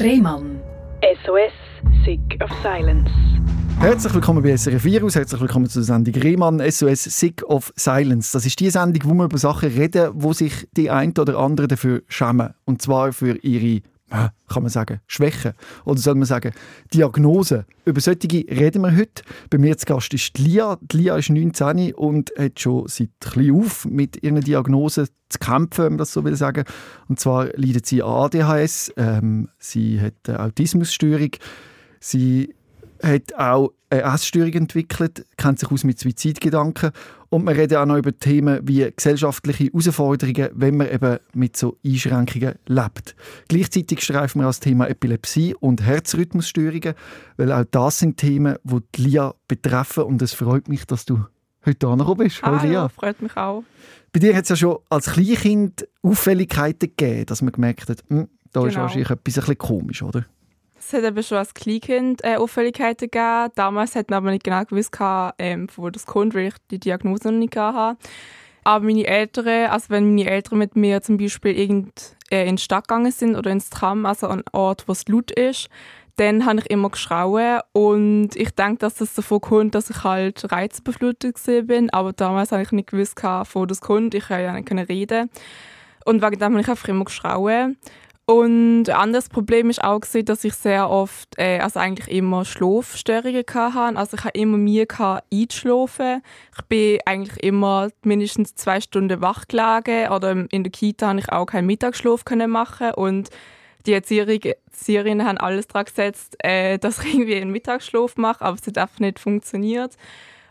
Rehmann. SOS, Sick of Silence. Herzlich willkommen bei SRF Virus, herzlich willkommen zur Sendung Rehmann, SOS Sick of Silence. Das ist die Sendung, wo wir über Sachen reden, wo sich die einen oder anderen dafür schämen. Und zwar für ihre kann man sagen, Schwächen oder soll man sagen, Diagnose. Über solche reden wir heute. Bei mir zu Gast ist Lia. Die Lia ist 19 und hat schon seit klein auf mit ihren Diagnosen zu kämpfen, wenn man das so will sagen. Und zwar leidet sie an ADHS, ähm, sie hat eine Autismusstörung, sie hat auch eine Essstörung entwickelt, kennt sich aus mit Suizidgedanken und wir reden auch noch über Themen wie gesellschaftliche Herausforderungen, wenn man eben mit so Einschränkungen lebt. Gleichzeitig streifen wir das Thema Epilepsie und Herzrhythmusstörungen, weil auch das sind Themen, die, die Lia betreffen und es freut mich, dass du heute angekommen bist. Ah, Lia. Ja, freut mich auch. Bei dir hat es ja schon als Kleinkind Auffälligkeiten gegeben, dass man gemerkt hat, hm, da genau. ist wahrscheinlich etwas ein bisschen komisch, oder? Es hat eben schon als Kleinkind äh, Auffälligkeiten gegeben. Damals hat man aber nicht genau gewusst, ähm, wo das kommt, weil ich die Diagnose noch nicht hatte. Aber meine Eltern, also wenn meine Eltern mit mir zum Beispiel irgend, äh, in die Stadt gegangen sind oder ins Tram, also an einen Ort, wo es laut ist, dann habe ich immer geschrauen und ich denke, dass das davon kommt, dass ich halt reizbeflutet bin, aber damals habe ich nicht gewusst, wo das kommt. Ich konnte ja nicht reden. Und wegen dem habe ich einfach immer geschrauen. Und ein anderes Problem ist auch, dass ich sehr oft, äh, also eigentlich immer Schlafstörungen hatte. Also ich habe immer Mühe einzuschlafen. Ich bin eigentlich immer mindestens zwei Stunden wach gelegen. Oder in der Kita habe ich auch keinen Mittagsschlaf machen und die Erzieherinnen haben alles daran gesetzt, äh, dass ich irgendwie einen Mittagsschlaf mache, aber es hat einfach nicht funktioniert.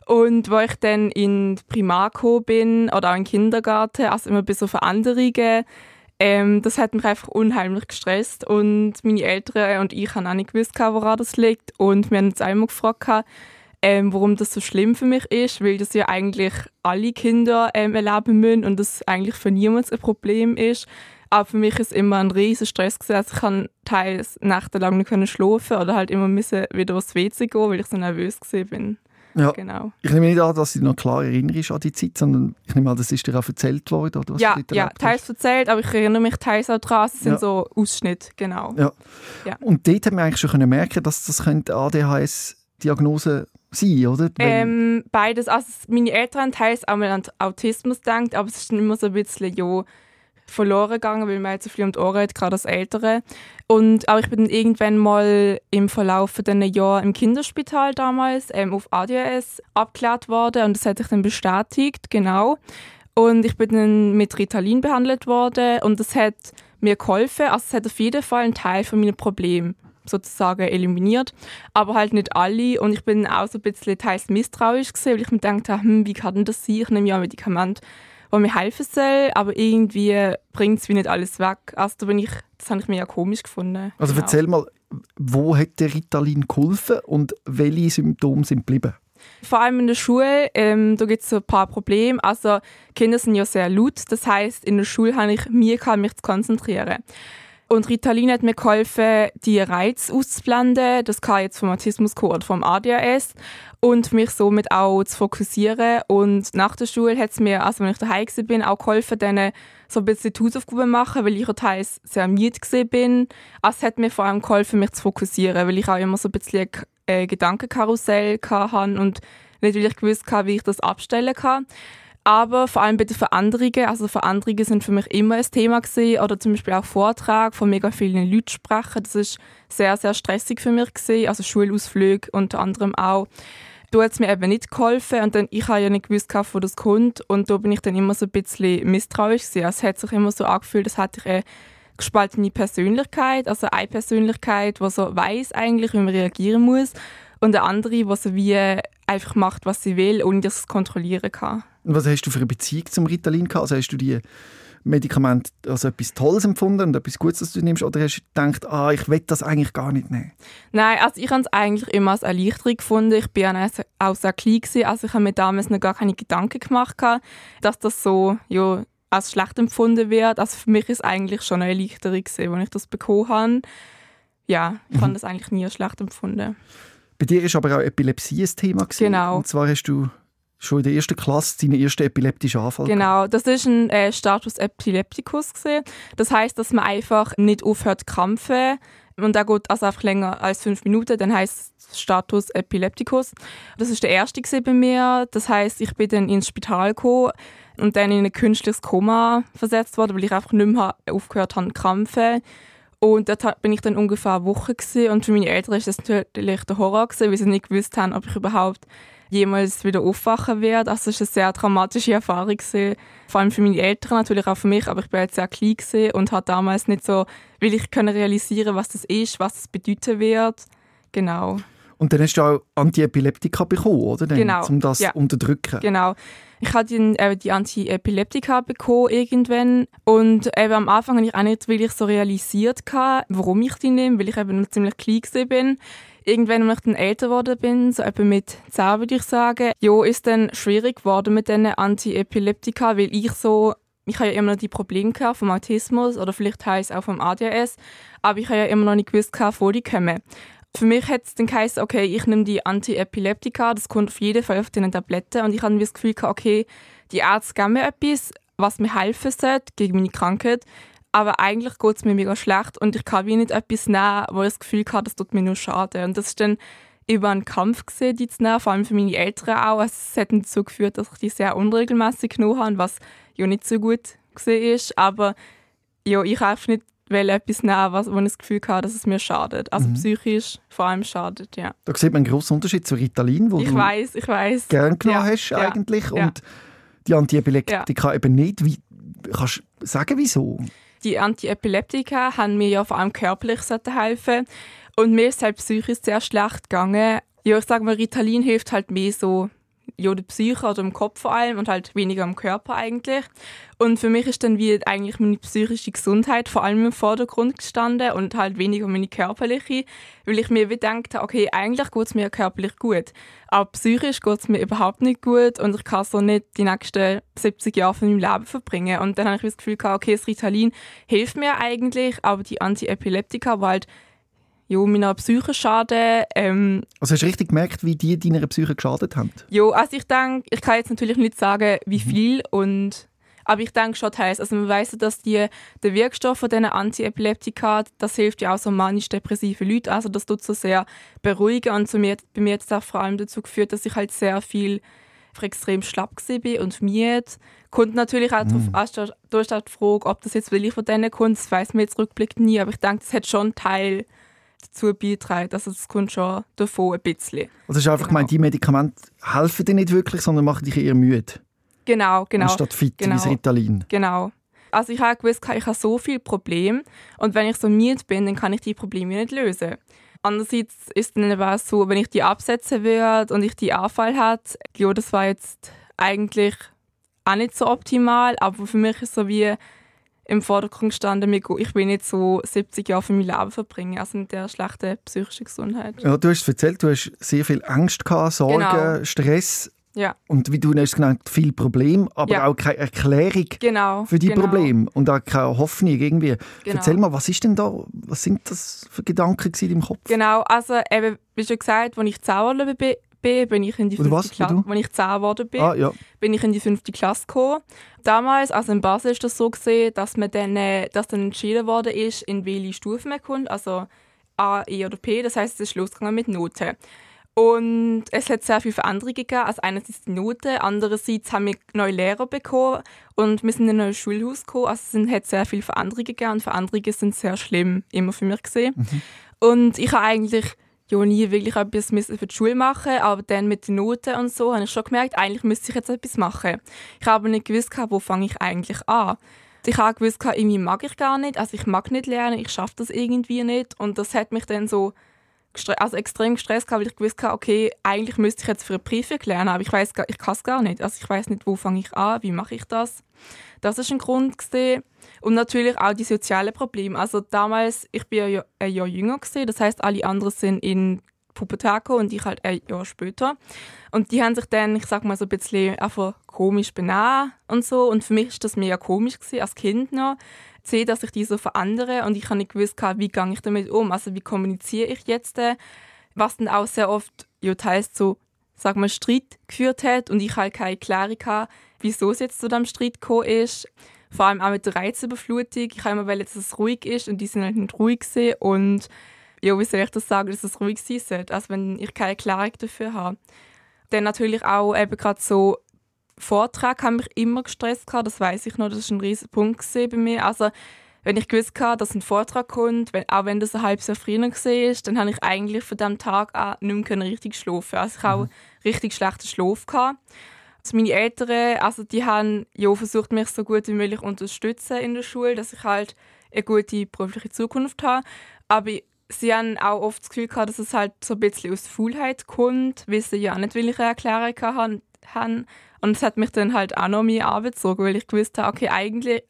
Und wo ich dann in Primarco bin oder auch im Kindergarten, also immer bei so Veränderungen, ähm, das hat mich einfach unheimlich gestresst und meine Eltern und ich haben auch nicht gewusst, woran das liegt und wir haben uns einmal gefragt, ähm, warum das so schlimm für mich ist, weil das ja eigentlich alle Kinder ähm, erleben müssen und das eigentlich für niemanden ein Problem ist. Aber für mich ist es immer ein riesiger Stress gewesen. Also ich kann teils nächtelang nicht schlafen oder halt immer müssen wieder aufs WC gehen, weil ich so nervös bin. Ja. Genau. Ich nehme nicht an, dass du noch klar erinnerst an die Zeit, sondern ich nehme an, das ist dir auch erzählt worden, oder was Ja, ja teils erzählt, aber ich erinnere mich teils auch daran, es sind ja. so Ausschnitte, genau. Ja. ja. Und dort haben wir eigentlich schon merken dass das könnte ADHS-Diagnose sein, oder? Ähm, beides. Also meine Eltern haben teils auch mal an Autismus gedacht, aber es ist immer so ein bisschen, ja, verloren gegangen, weil man jetzt so viel um die Ohren hat, gerade als Ältere. Und auch ich bin irgendwann mal im Verlauf dieser Jahr im Kinderspital damals ähm, auf ADHS abgeklärt worden und das hat sich dann bestätigt, genau. Und ich bin dann mit Ritalin behandelt worden und das hat mir geholfen. Also es hat auf jeden Fall einen Teil von meinen Problemen sozusagen eliminiert, aber halt nicht alle. Und ich bin auch so ein bisschen teils misstrauisch gewesen, weil ich mir gedacht habe, hm, wie kann denn das sein? Ich nehme ja ein Medikament wo mir helfen soll, aber irgendwie bringt es wie nicht alles weg. Also da bin ich, das habe ich mir ja komisch gefunden. Also genau. erzähl mal, wo hat der Ritalin geholfen und welche Symptome sind geblieben? Vor allem in der Schule, ähm, da gibt es so ein paar Probleme. Also Kinder sind ja sehr laut, das heißt in der Schule habe ich Mühe mich zu konzentrieren. Und Ritalin hat mir geholfen, die Reiz auszublenden. Das kann jetzt vom Autismus oder vom ADHS. Und mich somit auch zu fokussieren. Und nach der Schule hat es mir, also wenn ich daheim bin, auch geholfen, dann so ein bisschen die Hausaufgaben machen, weil ich teils sehr müde bin. Also es hat mir vor allem geholfen, mich zu fokussieren, weil ich auch immer so ein bisschen ein Gedankenkarussell hatte und nicht wirklich gewusst habe, wie ich das abstellen kann. Aber vor allem bei den Veränderungen, also Veränderungen sind für mich immer ein Thema gewesen, oder zum Beispiel auch Vortrag von mega vielen Leuten sprechen. Das ist sehr, sehr stressig für mich gewesen, also Schulausflüge unter anderem auch. Da hat es mir eben nicht geholfen und dann, ich habe ja nicht gewusst, wo das kommt und da bin ich dann immer so ein bisschen misstrauisch gewesen. Also es hat sich immer so angefühlt, als hätte ich eine gespaltene Persönlichkeit, also eine Persönlichkeit, die so weiß eigentlich, wie man reagieren muss und eine andere, die so wie einfach macht, was sie will, ohne dass sie es kontrollieren kann. Und was hast du für eine Beziehung zum Ritalin gehabt? Also hast du die Medikamente als etwas Tolles empfunden und etwas Gutes, das du nimmst? Oder hast du gedacht, ah, ich will das eigentlich gar nicht nehmen? Nein, also ich habe es eigentlich immer als Erleichterung gefunden. Ich war auch sehr klein, gewesen, also ich habe mir damals noch gar keine Gedanken gemacht, dass das so ja, als schlecht empfunden wird. Also für mich ist es eigentlich schon eine Erleichterung, gewesen, als ich das bekommen habe. Ja, ich mhm. fand das eigentlich nie schlecht empfunden. Bei dir ist aber auch Epilepsie ein Thema. Gewesen. Genau. Und zwar hast du schon in der ersten Klasse deinen ersten epileptischen Anfall Genau, das ist ein äh, Status Epilepticus. Das heißt, dass man einfach nicht aufhört zu krampfen. Und der geht also einfach länger als fünf Minuten. Dann heißt Status Epilepticus. Das ist der erste bei mir. Das heißt, ich bin dann ins Spital gekommen und dann in ein künstliches Koma versetzt worden, weil ich einfach nicht mehr aufgehört habe zu krampfen. Und dort bin ich dann ungefähr eine Woche gewesen. und für meine Eltern ist das natürlich der Horror gewesen, weil sie nicht gewusst haben, ob ich überhaupt jemals wieder aufwachen werde. Also es war eine sehr dramatische Erfahrung gewesen. Vor allem für meine Eltern, natürlich auch für mich, aber ich bin jetzt sehr klein gewesen und habe damals nicht so, will ich können realisieren, was das ist, was das bedeuten wird. Genau. Und dann hast du auch Antiepileptika bekommen, oder? Dann, genau. Um das ja. unterdrücken. Genau. Ich hatte äh, die Antiepileptika bekommen irgendwann und eben am Anfang habe ich auch nicht wirklich so realisiert, warum ich die nehme, weil ich eben noch ziemlich klein bin. Irgendwann, als ich dann älter geworden bin, so etwa mit 10 würde ich sagen, ja, ist dann schwierig geworden mit diesen Antiepileptika, weil ich so ich habe ja immer noch die Probleme vom Autismus oder vielleicht heißt auch vom ADHS, aber ich habe ja immer noch nicht gewusst, wo die kommen. Für mich hat es dann geheißen, okay, ich nehme die Antiepileptika, das kommt auf jeden Fall auf den Tabletten und ich habe das Gefühl gehabt, okay, die Ärzte geben mir etwas, was mir helfen sollte gegen meine Krankheit, aber eigentlich geht es mir mega schlecht und ich kann wie nicht etwas nehmen, wo ich das Gefühl habe, das tut mir nur schade. Und das ist dann über einen Kampf gesehen, die zu nehmen, vor allem für meine Eltern auch. Also es hat dazu geführt, dass ich die sehr unregelmäßig genommen habe, was ja nicht so gut gesehen ist. Aber ja, ich einfach nicht will etwas nehmen, was, wo ich das Gefühl habe, dass es mir schadet. Also mhm. psychisch vor allem schadet, ja. Da sieht man einen grossen Unterschied zu Ritalin, wo ich du weiß, ich weiß. gern genommen ja, hast eigentlich ja, und die Antiepileptika eben nicht. Wie, kannst du sagen, wieso? Die Antiepileptika haben mir ja vor allem körperlich helfen und mir ist halt psychisch sehr schlecht gegangen. Ja, ich sage mal, Ritalin hilft halt mehr so ja, der Psyche oder im Kopf vor allem und halt weniger im Körper eigentlich. Und für mich ist dann wie eigentlich meine psychische Gesundheit vor allem im Vordergrund gestanden und halt weniger meine körperliche, weil ich mir wie gedacht habe, okay, eigentlich geht es mir körperlich gut, aber psychisch geht es mir überhaupt nicht gut und ich kann so nicht die nächsten 70 Jahre von meinem Leben verbringen. Und dann habe ich das Gefühl gehabt, okay, das Ritalin hilft mir eigentlich, aber die Antiepileptika, weil halt ja, meiner Psyche schaden. Ähm, also hast du richtig gemerkt, wie die deiner Psyche geschadet haben? Ja, also ich denke, ich kann jetzt natürlich nicht sagen, wie mhm. viel und aber ich denke schon teils. Also man weiß ja, dass die, der Wirkstoff von diesen Antiepileptika, das hilft ja auch so manisch-depressive Leute. Also das tut so sehr beruhigen und zu mir, bei mir hat es auch vor allem dazu geführt, dass ich halt sehr viel extrem schlapp war und müde. Kommt natürlich auch mhm. darauf an, du hast die Frage, ob das jetzt wirklich von denen kommt, das weiss man jetzt rückblickend nie, aber ich denke, das hat schon Teil dazu beitragen. Also es kommt schon davon ein bisschen. Also ist einfach genau. gemeint, die Medikamente helfen dir nicht wirklich, sondern machen dich eher müde. Genau, genau. Anstatt fit genau. wie das Ritalin. Genau. Also ich habe gewusst, ich habe so viele Probleme und wenn ich so müde bin, dann kann ich die Probleme nicht lösen. Andererseits ist es dann aber so, wenn ich die absetzen würde und ich die Anfall hatte, ja, das war jetzt eigentlich auch nicht so optimal, aber für mich ist es so wie, im Vordergrund gestanden, ich will nicht so 70 Jahre von meinem Leben verbringen, also mit der schlechten psychischen Gesundheit. Ja, du hast erzählt, du hast sehr viel Angst gehabt, Sorgen, genau. Stress. Ja. Und wie du hast genannt, viel Problem, aber ja. auch keine Erklärung genau. für die genau. Probleme und auch keine Hoffnung irgendwie. Genau. Erzähl mal, was ist denn da, was sind das für Gedanken in deinem Kopf? Genau, also eben, wie schon gesagt, als ich zauberlich bin, bin, bin ich in die fünfte Klasse. Als ich zehn geworden bin, ah, ja. bin ich in die fünfte Klasse gekommen. Damals, also in Basel, ist das so gesehen, dass man dann, äh, dass dann entschieden worden ist, in welche Stufe man kommt, also A, E oder P. Das heißt, es ist losgegangen mit Noten. Und es hat sehr viele Veränderungen gegeben. Also einerseits die Noten, andererseits haben wir neue Lehrer bekommen und wir sind in ein neues Schulhaus gekommen. Also es hat sehr viele Veränderungen gegeben und Veränderungen sind sehr schlimm, immer für mich gesehen. Mhm. Und ich habe eigentlich ja nie wirklich etwas für die Schule machen aber dann mit den Noten und so habe ich schon gemerkt, eigentlich müsste ich jetzt etwas machen. Ich habe nicht gewusst, wo fange ich eigentlich an. Ich habe gewusst, irgendwie mag ich gar nicht, also ich mag nicht lernen, ich schaffe das irgendwie nicht und das hat mich dann so also extrem gestresst, weil ich gewusst habe, okay, eigentlich müsste ich jetzt für eine Prüfung lernen, aber ich weiß ich kann es gar nicht. Also ich weiß nicht, wo fange ich an, wie mache ich das. Das ist ein Grund gesehen und natürlich auch die sozialen Probleme. Also damals, ich bin ja ein Jahr jünger gesehen, das heißt, alle anderen sind in Pubertät und ich halt ein Jahr später. Und die haben sich dann, ich sag mal so ein bisschen einfach komisch benehmen und so. Und für mich ist das mega komisch gewesen, als Kind noch, zu sehen, dass ich die so verändere und ich habe nicht gewusst, wie gehe ich damit um. Also wie kommuniziere ich jetzt, was dann auch sehr oft ja, teils so, sag mal, Streit geführt hat und ich halt keine Klärung hatte, wieso es jetzt zu diesem Streit gekommen ist. Vor allem auch mit der Reizüberflutung. Ich habe immer wollen, dass es ruhig ist und die sind halt nicht ruhig gewesen. und ja, wie soll ich das sagen, dass es ruhig sein sollte, also wenn ich keine Erklärung dafür habe. Dann natürlich auch eben gerade so Vortrag haben mich immer gestresst gehabt, das weiß ich noch, das war ein riesiger Punkt bei mir. Also wenn ich gewusst habe, dass ein Vortrag kommt, wenn, auch wenn das ein halbes Jahr früher war, dann habe ich eigentlich von diesem Tag an nicht mehr richtig schlafen. Also ich habe mhm. richtig schlechten Schlaf gehabt. Also meine Eltern, also die haben ja versucht, mich so gut wie möglich unterstützen in der Schule, dass ich halt eine gute berufliche Zukunft habe. Aber sie haben auch oft das Gefühl gehabt, dass es halt so ein bisschen aus Faulheit kommt, weil sie ja auch nicht eine Erklärung haben. Und es hat mich dann halt auch noch mehr angezogen, weil ich gewusst habe, okay, eigentlich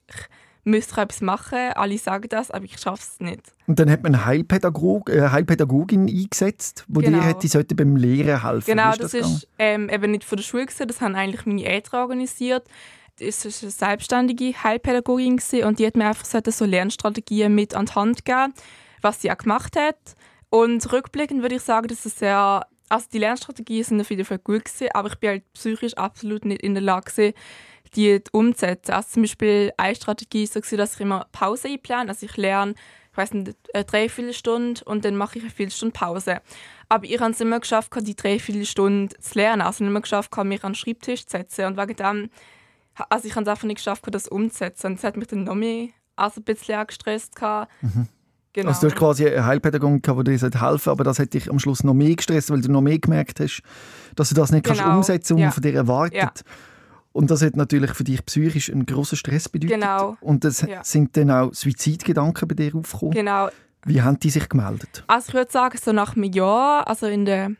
müsste ich etwas machen, alle sagen das, aber ich schaffe es nicht. Und dann hat man eine Heilpädagog, äh, Heilpädagogin eingesetzt, die genau. dir hätte sollte beim Lehren helfen Genau, ist das, das ist ähm, eben nicht von der Schule, gewesen, das haben eigentlich meine Eltern organisiert. Es war eine selbstständige Heilpädagogin und die hat mir einfach so Lernstrategien mit an die Hand gegeben, was sie auch gemacht hat. Und rückblickend würde ich sagen, dass es sehr also die Lernstrategien sind auf jeden Fall gut gewesen, aber ich bin halt psychisch absolut nicht in der Lage die umzusetzen. Also zum Beispiel eine Strategie ist so, dass ich immer Pause einplane. Also ich lerne, ich weiß nicht, eine Dreiviertelstunde und dann mache ich eine Viertelstunde Pause. Aber ich habe es immer geschafft, die Dreiviertelstunde zu lernen. Also nicht immer geschafft, mich an den Schreibtisch zu setzen. Und wegen dem, also ich habe es einfach nicht geschafft, das umzusetzen. Und das hat mich dann noch mehr also ein bisschen angestresst. Mhm. Genau. Also du hast quasi eine Heilpädagogin gehabt, die dir helfen sollte, aber das hat dich am Schluss noch mehr gestresst, weil du noch mehr gemerkt hast, dass du das nicht genau. kannst umsetzen kannst, was ja. man von dir erwartet. Ja. Und das hat natürlich für dich psychisch einen grossen Stress bedeutet. Genau. Und es ja. sind dann auch Suizidgedanken bei dir aufgekommen. Genau. Wie haben die sich gemeldet? Also ich würde sagen, so nach einem Jahr, also in der,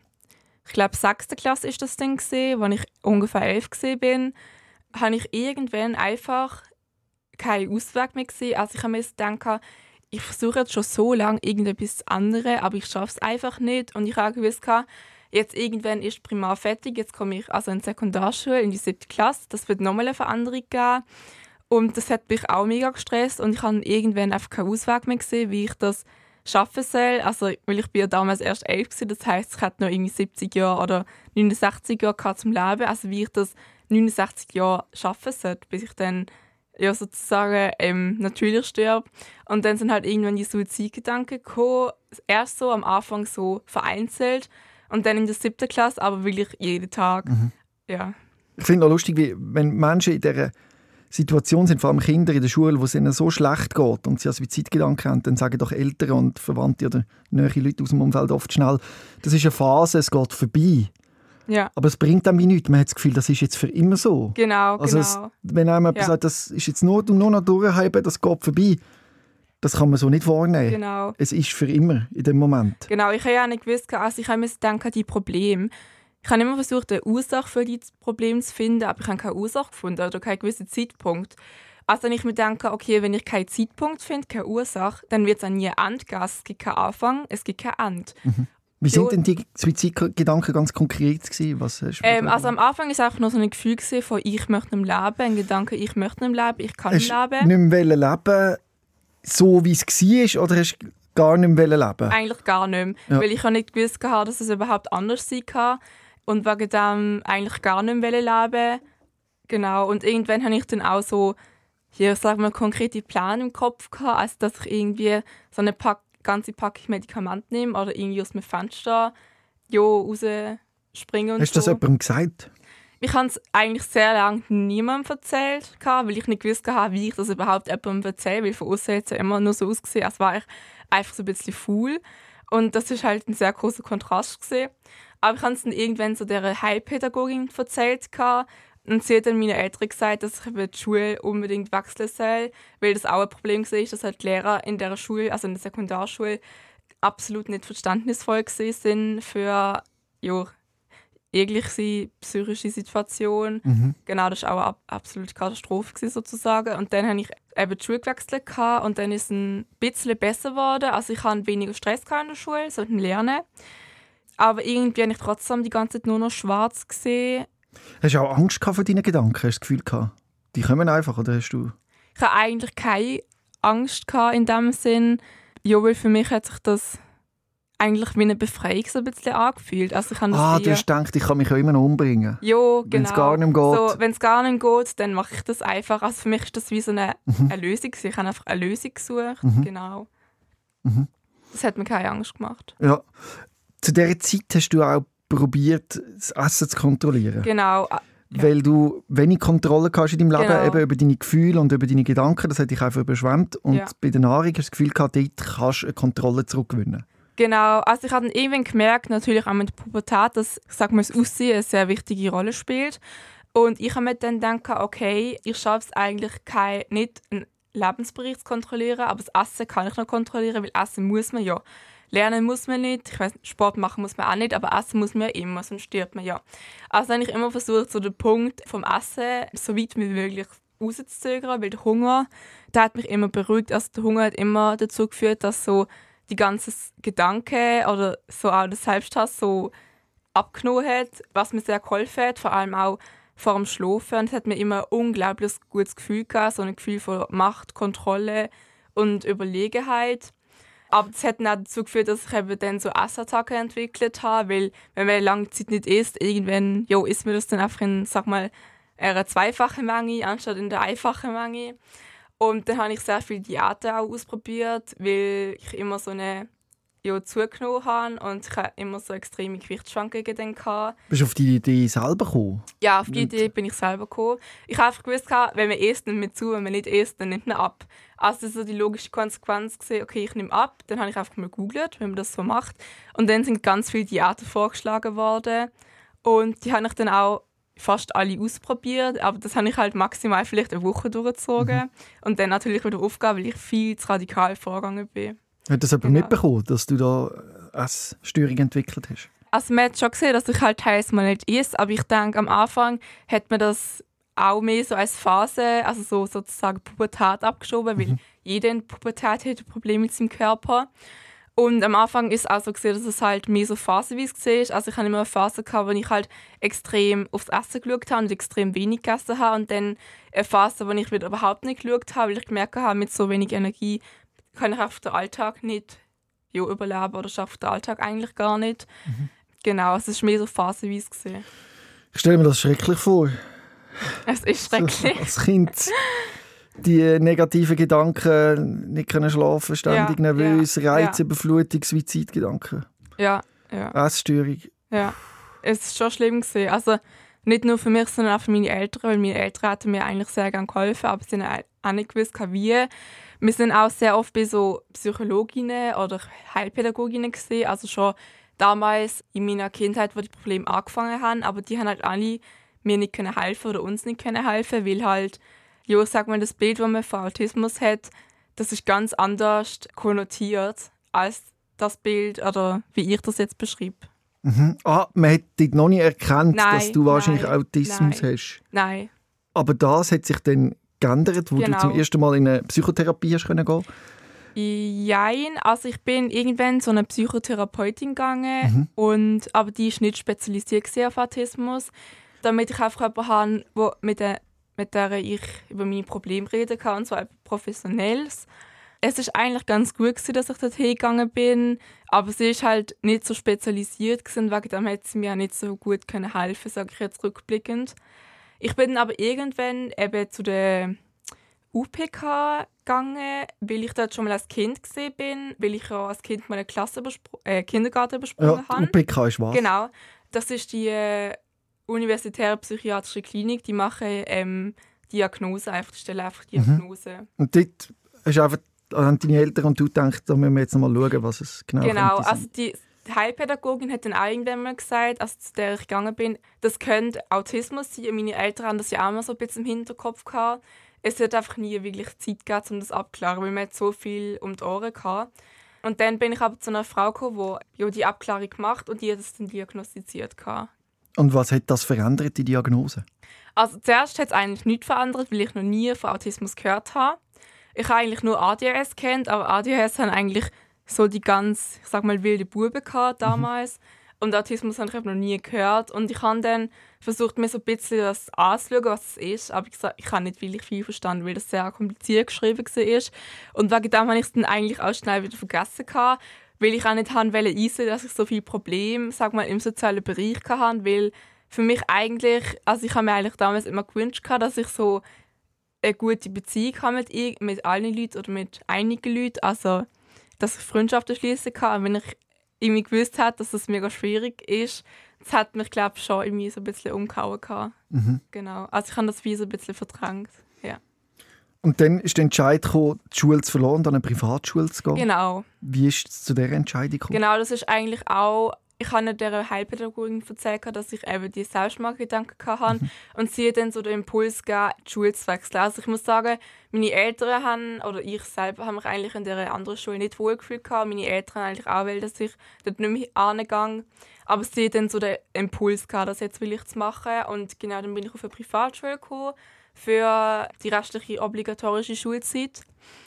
ich glaube, sechsten Klasse ist das dann gesehen, als ich ungefähr elf bin, habe ich irgendwann einfach keinen Ausweg mehr gesehen. Also ich habe mir gedacht, ich versuche jetzt schon so lange irgendetwas anderes, aber ich schaffe es einfach nicht. Und ich habe gewusst, jetzt irgendwann ist Primar fertig, jetzt komme ich also in die Sekundarschule, in die siebte Klasse. Das wird nochmal eine Veränderung geben. Und das hat mich auch mega gestresst und ich habe irgendwann einfach keinen Ausweg mehr gesehen, wie ich das schaffen soll. Also, weil ich bin ja damals erst elf war, das heißt, ich hatte noch irgendwie 70 Jahre oder 69 Jahre zum Leben. Also wie ich das 69 Jahre schaffen sollte, bis ich dann ja, sozusagen ähm, natürlich sterbe. Und dann sind halt irgendwann die Suizidgedanken gekommen. Erst so am Anfang so vereinzelt und dann in der siebten Klasse, aber wirklich jeden Tag. Mhm. Ja. Ich finde auch lustig, wie, wenn Menschen in dieser Situation sind, vor allem Kinder in der Schule, wo es ihnen so schlecht geht und sie Suizidgedanken haben, dann sagen doch Eltern und Verwandte oder nähere Leute aus dem Umfeld oft schnell, das ist eine Phase, es geht vorbei. Ja. Aber es bringt einem nichts. Man hat das Gefühl, das ist jetzt für immer so. Genau, also genau. Es, wenn einem ja. sagt, das ist jetzt nur, nur noch durchhalten, das geht vorbei, das kann man so nicht vornehmen. Genau. Es ist für immer in dem Moment. Genau, ich habe ja nicht gewusst, also ich habe mir gedacht, die Probleme. Ich habe immer versucht, eine Ursache für die Probleme zu finden, aber ich habe keine Ursache gefunden oder keinen gewissen Zeitpunkt. Also wenn ich mir denke, okay, wenn ich keinen Zeitpunkt finde, keine Ursache, dann wird es an nie Ende gehen. Es gibt keinen Anfang, es gibt kein Ende. Mhm. Wie sind denn die Suizidgedanken ganz konkret gewesen? Was hast ähm, also am Anfang war es einfach nur so ein Gefühl von «Ich möchte nicht leben», ein Gedanke «Ich möchte nicht leben», «Ich kann nicht leben». Nicht mehr leben so, wie es war, oder hast du gar nicht mehr leben? Eigentlich gar nicht mehr, ja. weil ich auch nicht gewusst hatte, dass es überhaupt anders sein kann. Und wegen dem eigentlich gar nicht mehr leben. Genau, und irgendwann habe ich dann auch so, hier sagen wir konkrete Pläne im Kopf gehabt, also dass ich irgendwie so eine Pack, ganze Packung Medikamente nehme oder irgendwie aus dem Fenster jo, rausspringen und Hast du das jemandem gesagt? Ich habe es eigentlich sehr lange niemandem erzählt, weil ich nicht gewusst habe, wie ich das überhaupt jemandem erzähle, weil von außen hat es ja immer nur so ausgesehen, als wäre ich einfach so ein bisschen faul. Und das ist halt ein sehr großer Kontrast gesehen. Aber ich habe es dann irgendwann so der Heilpädagogin erzählt und sie hat dann meinen Eltern gesagt, dass ich die Schule unbedingt wechseln soll, weil das auch ein Problem war, dass halt die Lehrer in der Schule, also in der Sekundarschule, absolut nicht verständnisvoll sind für ja, jegliche psychische Situation. Mhm. Genau, das war auch eine absolute Katastrophe sozusagen. Und dann habe ich eben die Schule gewechselt und dann ist es ein bisschen besser geworden. Also ich hatte weniger Stress in der Schule, so Lernen. Aber irgendwie habe ich trotzdem die ganze Zeit nur noch schwarz gesehen. Hast du auch Angst vor deinen Gedanken? Hast du das Gefühl gehabt? Die kommen einfach, oder hast du... Ich hatte eigentlich keine Angst in dem Sinn. Ja, weil für mich hat sich das eigentlich wie eine Befreiung so ein bisschen angefühlt. Also ich ah, du hast gedacht, ich kann mich auch immer noch umbringen. Ja, genau. Wenn es gar nicht geht. So, wenn es gar nicht geht, dann mache ich das einfach. Also für mich ist das wie so eine, mhm. eine Lösung. Ich habe einfach eine Lösung gesucht. Mhm. Genau. Mhm. Das hat mir keine Angst gemacht. Ja. Zu dieser Zeit hast du auch probiert, das Essen zu kontrollieren. Genau. Weil du wenig Kontrolle hast in deinem Leben, Genau. eben über deine Gefühle und über deine Gedanken. Das hat dich einfach überschwemmt. Und Ja. bei der Nahrung hast du das Gefühl gehabt, dort kannst du eine Kontrolle zurückgewinnen. Genau, also ich habe dann irgendwann gemerkt, natürlich auch mit der Pubertät, dass, sag mal, das Aussehen eine sehr wichtige Rolle spielt. Und ich habe mir dann gedacht, okay, ich schaffe es eigentlich kein, nicht einen Lebensbericht zu kontrollieren, aber das Essen kann ich noch kontrollieren, weil Essen muss man ja. Lernen muss man nicht, ich weiß, Sport machen muss man auch nicht, aber Essen muss man ja immer, sonst stirbt man ja. Also habe ich immer versucht, so den Punkt vom Essen so weit wie möglich rauszuzögern, weil der Hunger, der hat mich immer beruhigt. Also der Hunger hat immer dazu geführt, dass so die ganzen Gedanken oder so auch der Selbsthass so abgenommen hat, was mir sehr geholfen hat, vor allem auch vor dem Schlafen. Und es hat mir immer ein unglaublich gutes Gefühl gehabt, so ein Gefühl von Macht, Kontrolle und Überlegenheit. Aber das hat auch dazu geführt, dass ich eben dann so Essattacken entwickelt habe, weil wenn man lange Zeit nicht isst, irgendwann jo, isst man das dann einfach in, sag mal, einer zweifachen Menge anstatt in der einfachen Menge. Und dann habe ich sehr viele Diäten auch ausprobiert, weil ich immer so eine ja, zugenommen habe und ich hatte immer so extreme Gewichtsschwankungen dann gehabt. Bist du auf die Idee selber gekommen? Ja, auf die Idee bin ich selber gekommen. Ich habe einfach gewusst, wenn man isst, nimmt man zu, wenn man nicht isst, dann nimmt man ab. Also das ist so die logische Konsequenz okay, ich nehme ab. Dann habe ich einfach mal gegoogelt, wenn man das so macht. Und dann sind ganz viele Diäten vorgeschlagen worden. Und die habe ich dann auch fast alle ausprobiert, aber das habe ich halt maximal vielleicht eine Woche durchgezogen. Und dann natürlich wieder aufgegeben, weil ich viel zu radikal vorgegangen bin. Hat das jemand Genau. mitbekommen, dass du da Essstörung entwickelt hast? Also man hat schon gesehen, dass ich halt teils mal nicht esse, aber ich denke, am Anfang hat man das auch mehr so als Phase, also so sozusagen Pubertät abgeschoben, weil jeder in Pubertät hat Probleme mit seinem Körper. Und am Anfang ist auch so gesehen, dass es halt mehr so phasenweise war. Also ich hatte immer eine Phase, gehabt, wo ich halt extrem aufs Essen geschaut habe und extrem wenig gegessen habe. Und dann eine Phase, wo ich wieder überhaupt nicht geschaut habe, weil ich gemerkt habe, mit so wenig Energie kann ich auf den Alltag nicht ja, überleben oder schaffe den Alltag eigentlich gar nicht. Genau, es ist mehr so phasenweise gesehen. Ich stelle mir das schrecklich vor. Es ist schrecklich. Als Kind die negativen Gedanken, nicht können schlafen, ständig Ja, nervös, ja, Reizüberflutung, Suizidgedanken, Ja, ja, Essstörung. ja. Es ist schon schlimm gesehen. Also nicht nur für mich, sondern auch für meine Eltern, weil meine Eltern hätten mir eigentlich sehr gerne geholfen, aber sie auch nicht gewusst, wie. Wir sind auch sehr oft bei so Psychologinnen oder Heilpädagoginnen gesehen, also schon damals in meiner Kindheit, wo die Probleme angefangen haben, aber die haben halt alle mir nicht können helfen oder uns nicht können helfen, weil halt, ja, sag mal, das Bild, das man von Autismus hat, das ist ganz anders konnotiert als das Bild oder wie ich das jetzt beschreibe. Mhm. Ah, man hat dort noch nicht erkannt, Nein, dass du wahrscheinlich nein, Autismus nein. hast. Nein. Aber das hat sich dann geändert, wo du Genau. zum ersten Mal in eine Psychotherapie hast können gehen. Jein, also ich bin irgendwann zu einer Psychotherapeutin gegangen, Mhm. und, aber die ist nicht spezialisiert auf Autismus, damit ich einfach jemanden habe, wo, mit, der, mit der ich über meine Probleme reden kann, und zwar etwas Professionelles. Es ist eigentlich ganz gut gewesen, dass ich dort hingegangen bin, aber sie ist halt nicht so spezialisiert gewesen, wegen dem hat sie mir auch nicht so gut können helfen, sage ich jetzt rückblickend. Ich bin aber irgendwann eben zu der UPK gegangen, weil ich dort schon mal als Kind gesehen bin, weil ich ja als Kind mal eine Klasse äh, Kindergarten Ja, übersprungen die habe. UPK ist was? Genau. Das ist die äh, universitäre psychiatrische Klinik, die machen ähm, Diagnose, einfach, stellen einfach Diagnose. Und dort hast du einfach an deine Eltern und du gedacht, da müssen wir jetzt noch mal schauen, was es genau, Genau, könnte sein. also die die Heilpädagogin hat dann auch irgendwann mal gesagt, also zu der ich gegangen bin, das könnte Autismus sein. Und Meine Eltern haben das ja auch mal so ein bisschen im Hinterkopf gehabt. Es hat einfach nie wirklich Zeit gegeben, um das abzuklären, weil man so viel um die Ohren gehabt. Und dann bin ich aber zu einer Frau gekommen, die ja die Abklärung gemacht und die hat es dann diagnostiziert gehabt. Und was hat das verändert, die Diagnose? Also zuerst hat es eigentlich nichts verändert, weil ich noch nie von Autismus gehört habe. Ich habe eigentlich nur ADHS kennt, aber ADHS haben eigentlich so die ganz, ich sag mal, wilde Buben gehabt damals. Und Autismus habe ich noch nie gehört. Und ich habe dann versucht, mir so ein bisschen das anzuschauen, was es ist. Aber ich, ich habe nicht wirklich viel verstanden, weil das sehr kompliziert geschrieben war. Und wegen dem habe ich es dann eigentlich auch schnell wieder vergessen gehabt, weil ich auch nicht wollte einsehen, dass ich so viele Probleme, sag mal, im sozialen Bereich hatte, weil für mich eigentlich, also ich habe mir eigentlich damals immer gewünscht, gehabt, dass ich so eine gute Beziehung habe mit, mit allen Leuten oder mit einigen Leuten. Also dass ich Freundschaften schließen kann. Und wenn ich irgendwie gewusst habe, dass das mega schwierig ist, das hat mich, glaube ich, schon irgendwie so ein bisschen umgehauen. Mhm. Genau. Also ich habe das wie so ein bisschen verdrängt. Ja. Und dann ist der Entscheid gekommen, die Schule zu verloren und an eine Privatschule zu gehen. Genau. Wie ist es zu dieser Entscheidung gekommen? Genau, das ist eigentlich auch ich habe der Heilpädagogin erzählt, dass ich eben die Selbstmordgedanken hatte mhm. und sie hat dann so den Impuls gegeben, die Schule zu wechseln. Also ich muss sagen, meine Eltern haben, oder ich selber, habe mich eigentlich in der anderen Schule nicht wohlgefühlt gehabt. Meine Eltern haben eigentlich auch wollen, dass ich dort nicht mehr angegangen Aber sie hat dann so den Impuls gehabt, das jetzt will ich zu machen und genau dann bin ich auf eine Privatschule gekommen für die restliche obligatorische Schulzeit.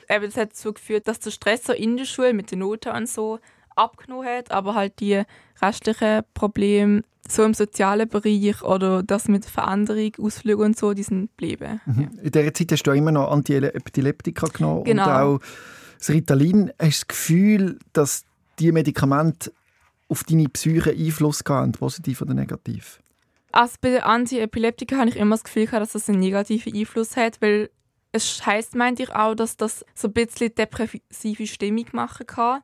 Eben, das hat dazu geführt, dass der Stress so in der Schule mit den Noten und so abgenommen hat, aber halt die restlichen Probleme so im sozialen Bereich oder das mit Veränderung, Ausflügen und so, die sind geblieben. Mhm. Ja. In dieser Zeit hast du immer noch Antiepileptika genommen genau. und auch das Ritalin. Hast du das Gefühl, dass diese Medikamente auf deine Psyche Einfluss haben, positiv oder negativ? Also bei Antiepileptika habe ich immer das Gefühl dass das einen negativen Einfluss hat, weil es heisst, meinte ich auch, dass das so ein bisschen depressive Stimmung machen kann.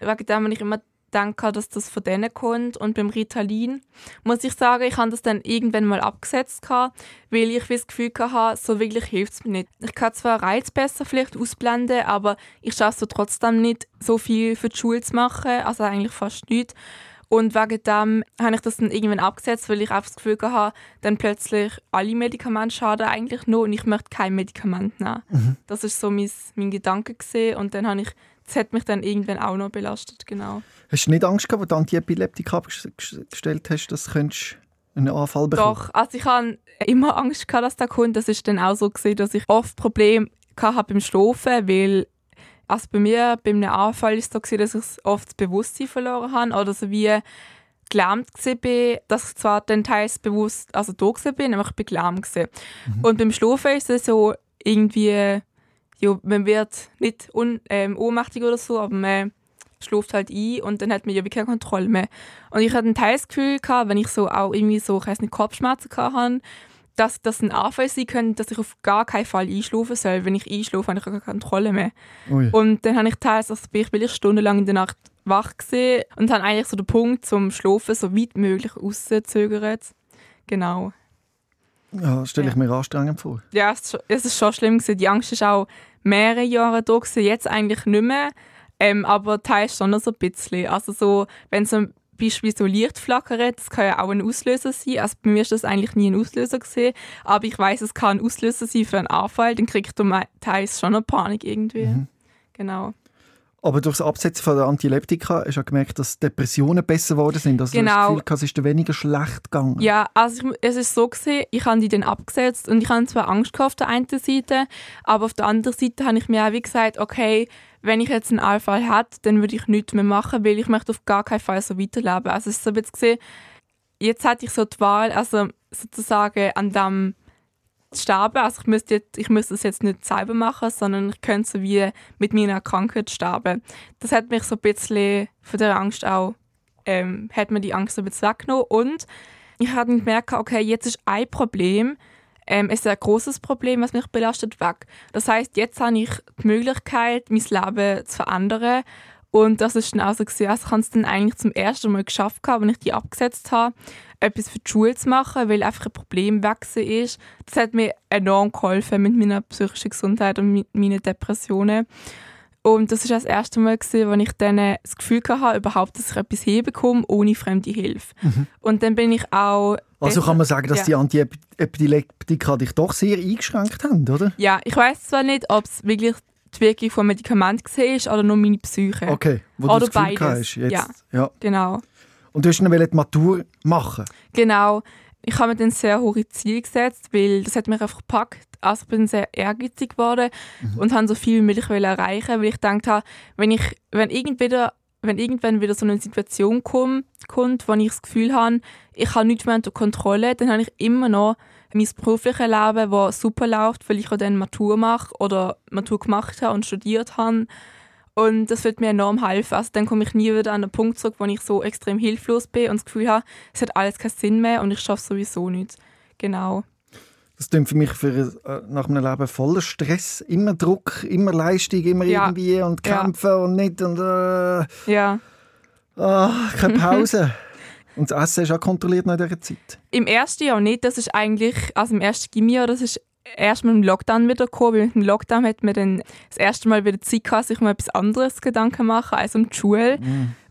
Wegen dem habe ich immer gedacht, dass das von denen kommt. Und beim Ritalin muss ich sagen, ich habe das dann irgendwann mal abgesetzt, weil ich das Gefühl hatte, so wirklich hilft es mir nicht. Ich kann zwar Reiz besser vielleicht ausblenden, aber ich schaffe es trotzdem nicht, so viel für die Schule zu machen, also eigentlich fast nichts. Und wegen dem habe ich das dann irgendwann abgesetzt, weil ich einfach das Gefühl hatte, dann plötzlich alle Medikamente schaden eigentlich nur und ich möchte kein Medikament nehmen. Mhm. Das war so mein, mein Gedanke gewesen. und dann habe ich das hat mich dann irgendwann auch noch belastet, genau. Hast du nicht Angst gehabt, als du Antiepileptika gestellt hast, dass du einen Anfall bekommen Doch, also ich hatte immer Angst, gehabt, dass der kommt. Das ist dann auch so, gewesen, dass ich oft Probleme hatte beim Schlafen, weil also bei mir bei einem Anfall ist es so, gewesen, dass ich oft das Bewusstsein verloren habe oder so wie gelähmt war, dass ich zwar dann teils bewusst also da war, aber ich bin gelähmt. Mhm. Und beim Schlafen ist es so irgendwie ja, man wird nicht un, ähm, ohnmächtig oder so, aber man schläft halt ein und dann hat man ja wie keine Kontrolle mehr. Und ich hatte ein Teilsgefühl gehabt, wenn ich so auch irgendwie so, ich nicht, Kopfschmerzen hatte, dass das ein Anfall sein könnte, dass ich auf gar keinen Fall einschlafen soll. Wenn ich einschlafe, habe ich keine Kontrolle mehr. Ui. Und dann habe ich teils, also ich bin stundenlang in der Nacht wach gesehen und habe eigentlich so den Punkt zum Schlafen so weit möglich rauszögert. Genau. Ja, stelle ich mir anstrengend vor. Ja, es, ist schon schlimm gewesen. Die Angst ist auch mehrere Jahre da gewesen, jetzt eigentlich nicht mehr. Ähm, aber teils schon noch so ein bisschen. Also so, wenn zum Beispiel so Licht flackert, das kann ja auch ein Auslöser sein. Also bei mir ist das eigentlich nie ein Auslöser gesehen, aber ich weiß, es kann ein Auslöser sein für einen Anfall. Dann kriegt man teils schon eine Panik irgendwie. Mhm. Genau. Aber durch das Absetzen von der Antileptika hast du gemerkt, dass Depressionen besser geworden sind. Also genau. das Gefühl, es ist dir weniger schlecht gegangen. Ja, also ich, es ist so gesehen, ich habe die dann abgesetzt und ich hatte zwar Angst gehabt auf der einen Seite, aber auf der anderen Seite habe ich mir auch wie gesagt, okay, wenn ich jetzt einen Anfall hätte, dann würde ich nichts mehr machen, weil ich möchte auf gar keinen Fall so weiterleben. Also es ist so jetzt gesehen, jetzt hatte ich so die Wahl, also sozusagen an dem sterben. Also ich müsste, jetzt, ich müsste es jetzt nicht selber machen, sondern ich könnte so wie mit meiner Krankheit sterben. Das hat mich so ein bisschen von der Angst auch, ähm, hat mir die Angst ein bisschen weggenommen. Und ich habe gemerkt, okay, jetzt ist ein Problem, ähm, ist ein großes Problem, was mich belastet, weg. Das heißt, jetzt habe ich die Möglichkeit, mein Leben zu verändern und das ist dann auch so, gewesen, also ich habe es dann eigentlich zum ersten Mal geschafft, als ich die abgesetzt habe, etwas für die Schule zu machen, weil einfach ein Problem wachsen ist. Das hat mir enorm geholfen mit meiner psychischen Gesundheit und mit meinen Depressionen. Und das war das erste Mal, gewesen, wo ich dann das Gefühl hatte, überhaupt, dass ich etwas hinbekomme, ohne fremde Hilfe. Mhm. Und dann bin ich auch... Also kann man sagen, dass ja. die Antiepileptika dich doch sehr eingeschränkt haben, oder? Ja, ich weiß zwar nicht, ob es wirklich die Wirkung von Medikament war oder nur meine Psyche. Okay, wo oder du das Gefühl beides. Hast, jetzt. Ja, ja, genau. Und du hast dann die Matur machen? Genau. Ich habe mir dann sehr hohe Ziele gesetzt, weil das hat mich einfach gepackt. Also ich bin sehr ehrgeizig geworden mhm. und habe so viel wie möglich erreichen, weil ich dachte, wenn ich, wenn irgendwann wenn irgendwann wieder so eine Situation kommt, kommt, wo ich das Gefühl habe, ich habe nichts mehr unter Kontrolle, dann habe ich immer noch mein berufliches Leben, das super läuft, weil ich auch dann Matur mache oder Matur gemacht habe und studiert habe. Und das wird mir enorm helfen. Also dann komme ich nie wieder an einen Punkt zurück, wo ich so extrem hilflos bin und das Gefühl habe, es hat alles keinen Sinn mehr und ich schaffe sowieso nichts. Genau. Das klingt für mich für, äh, nach einem Leben voller Stress. Immer Druck, immer Leistung, immer Ja. irgendwie und kämpfen und nicht und äh, Ja. ah, keine Pause. und das Essen ist auch kontrolliert noch in dieser Zeit. Im ersten Jahr nicht. Das ist eigentlich, also im ersten Gimjahr, das ist erst mit dem Lockdown wieder gekommen. Weil mit dem Lockdown hat man dann das erste Mal wieder Zeit gehabt, sich um etwas anderes Gedanken machen als um die Schule.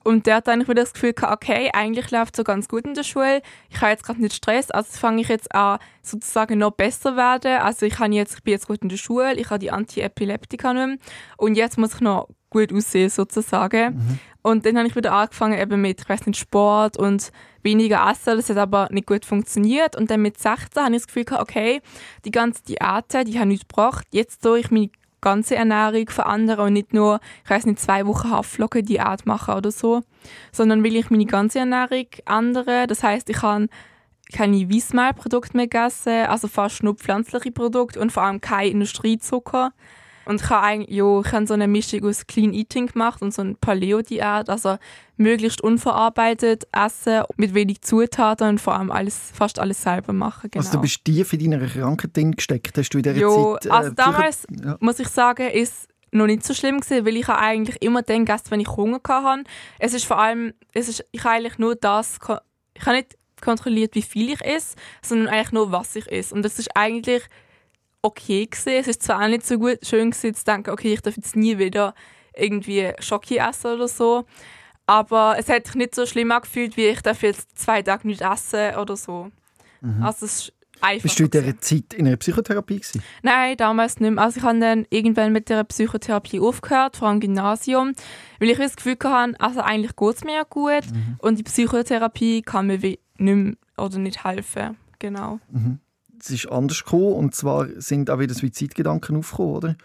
Und der hat eigentlich wieder das Gefühl gehabt, okay, eigentlich läuft es so ganz gut in der Schule. Ich habe jetzt gerade nicht Stress, also fange ich jetzt an, sozusagen noch besser werden. Also ich, habe jetzt, ich bin jetzt gut in der Schule, ich habe die Antiepileptika nicht mehr. Und jetzt muss ich noch gut aussehen, sozusagen. Und dann habe ich wieder angefangen eben mit, ich weiß nicht, Sport und weniger Essen. Das hat aber nicht gut funktioniert. Und dann mit 16 habe ich das Gefühl gehabt, okay, die ganze Diät, die hat nichts gebracht. Jetzt soll ich meine ganze Ernährung verändern und nicht nur, ich weiß nicht, zwei Wochen Haferflocken-Diät machen oder so, sondern will ich meine ganze Ernährung ändern. Das heißt, ich kann keine Weissmehlprodukte mehr essen, also fast nur pflanzliche Produkte und vor allem kein Industriezucker. Und ich habe eigentlich, ich habe so eine Mischung aus Clean Eating gemacht und so eine Paleo-Diät, also möglichst unverarbeitet essen, mit wenig Zutaten und vor allem alles, fast alles selber machen. Genau. Also du bist tief in deiner Krankheit drin gesteckt. Hast du in dieser Jo, Zeit... äh, also damals Ja. muss ich sagen, ist noch nicht so schlimm gewesen, weil ich habe eigentlich immer dann gegessen, wenn ich Hunger hatte. Es ist vor allem, es ist, ich habe eigentlich nur das, ich habe nicht kontrolliert, wie viel ich esse, sondern eigentlich nur, was ich esse. Und das ist eigentlich okay gewesen. Es ist zwar auch nicht so gut, schön gewesen, zu denken, okay, ich darf jetzt nie wieder irgendwie Schoki essen oder so. Aber es hat sich nicht so schlimm angefühlt, wie ich darf jetzt zwei Tage nicht essen oder so. Also es ist einfach. Mhm. Bist du in dieser Zeit in einer Psychotherapie gewesen? Nein, damals nicht mehr. Also ich habe dann irgendwann mit der Psychotherapie aufgehört, vor allem im Gymnasium, weil ich das Gefühl hatte, also eigentlich geht es mir ja gut und die Psychotherapie kann mir nicht mehr oder nicht helfen. Genau. Es ist anders gekommen und zwar sind auch wieder Suizidgedanken aufgekommen, oder?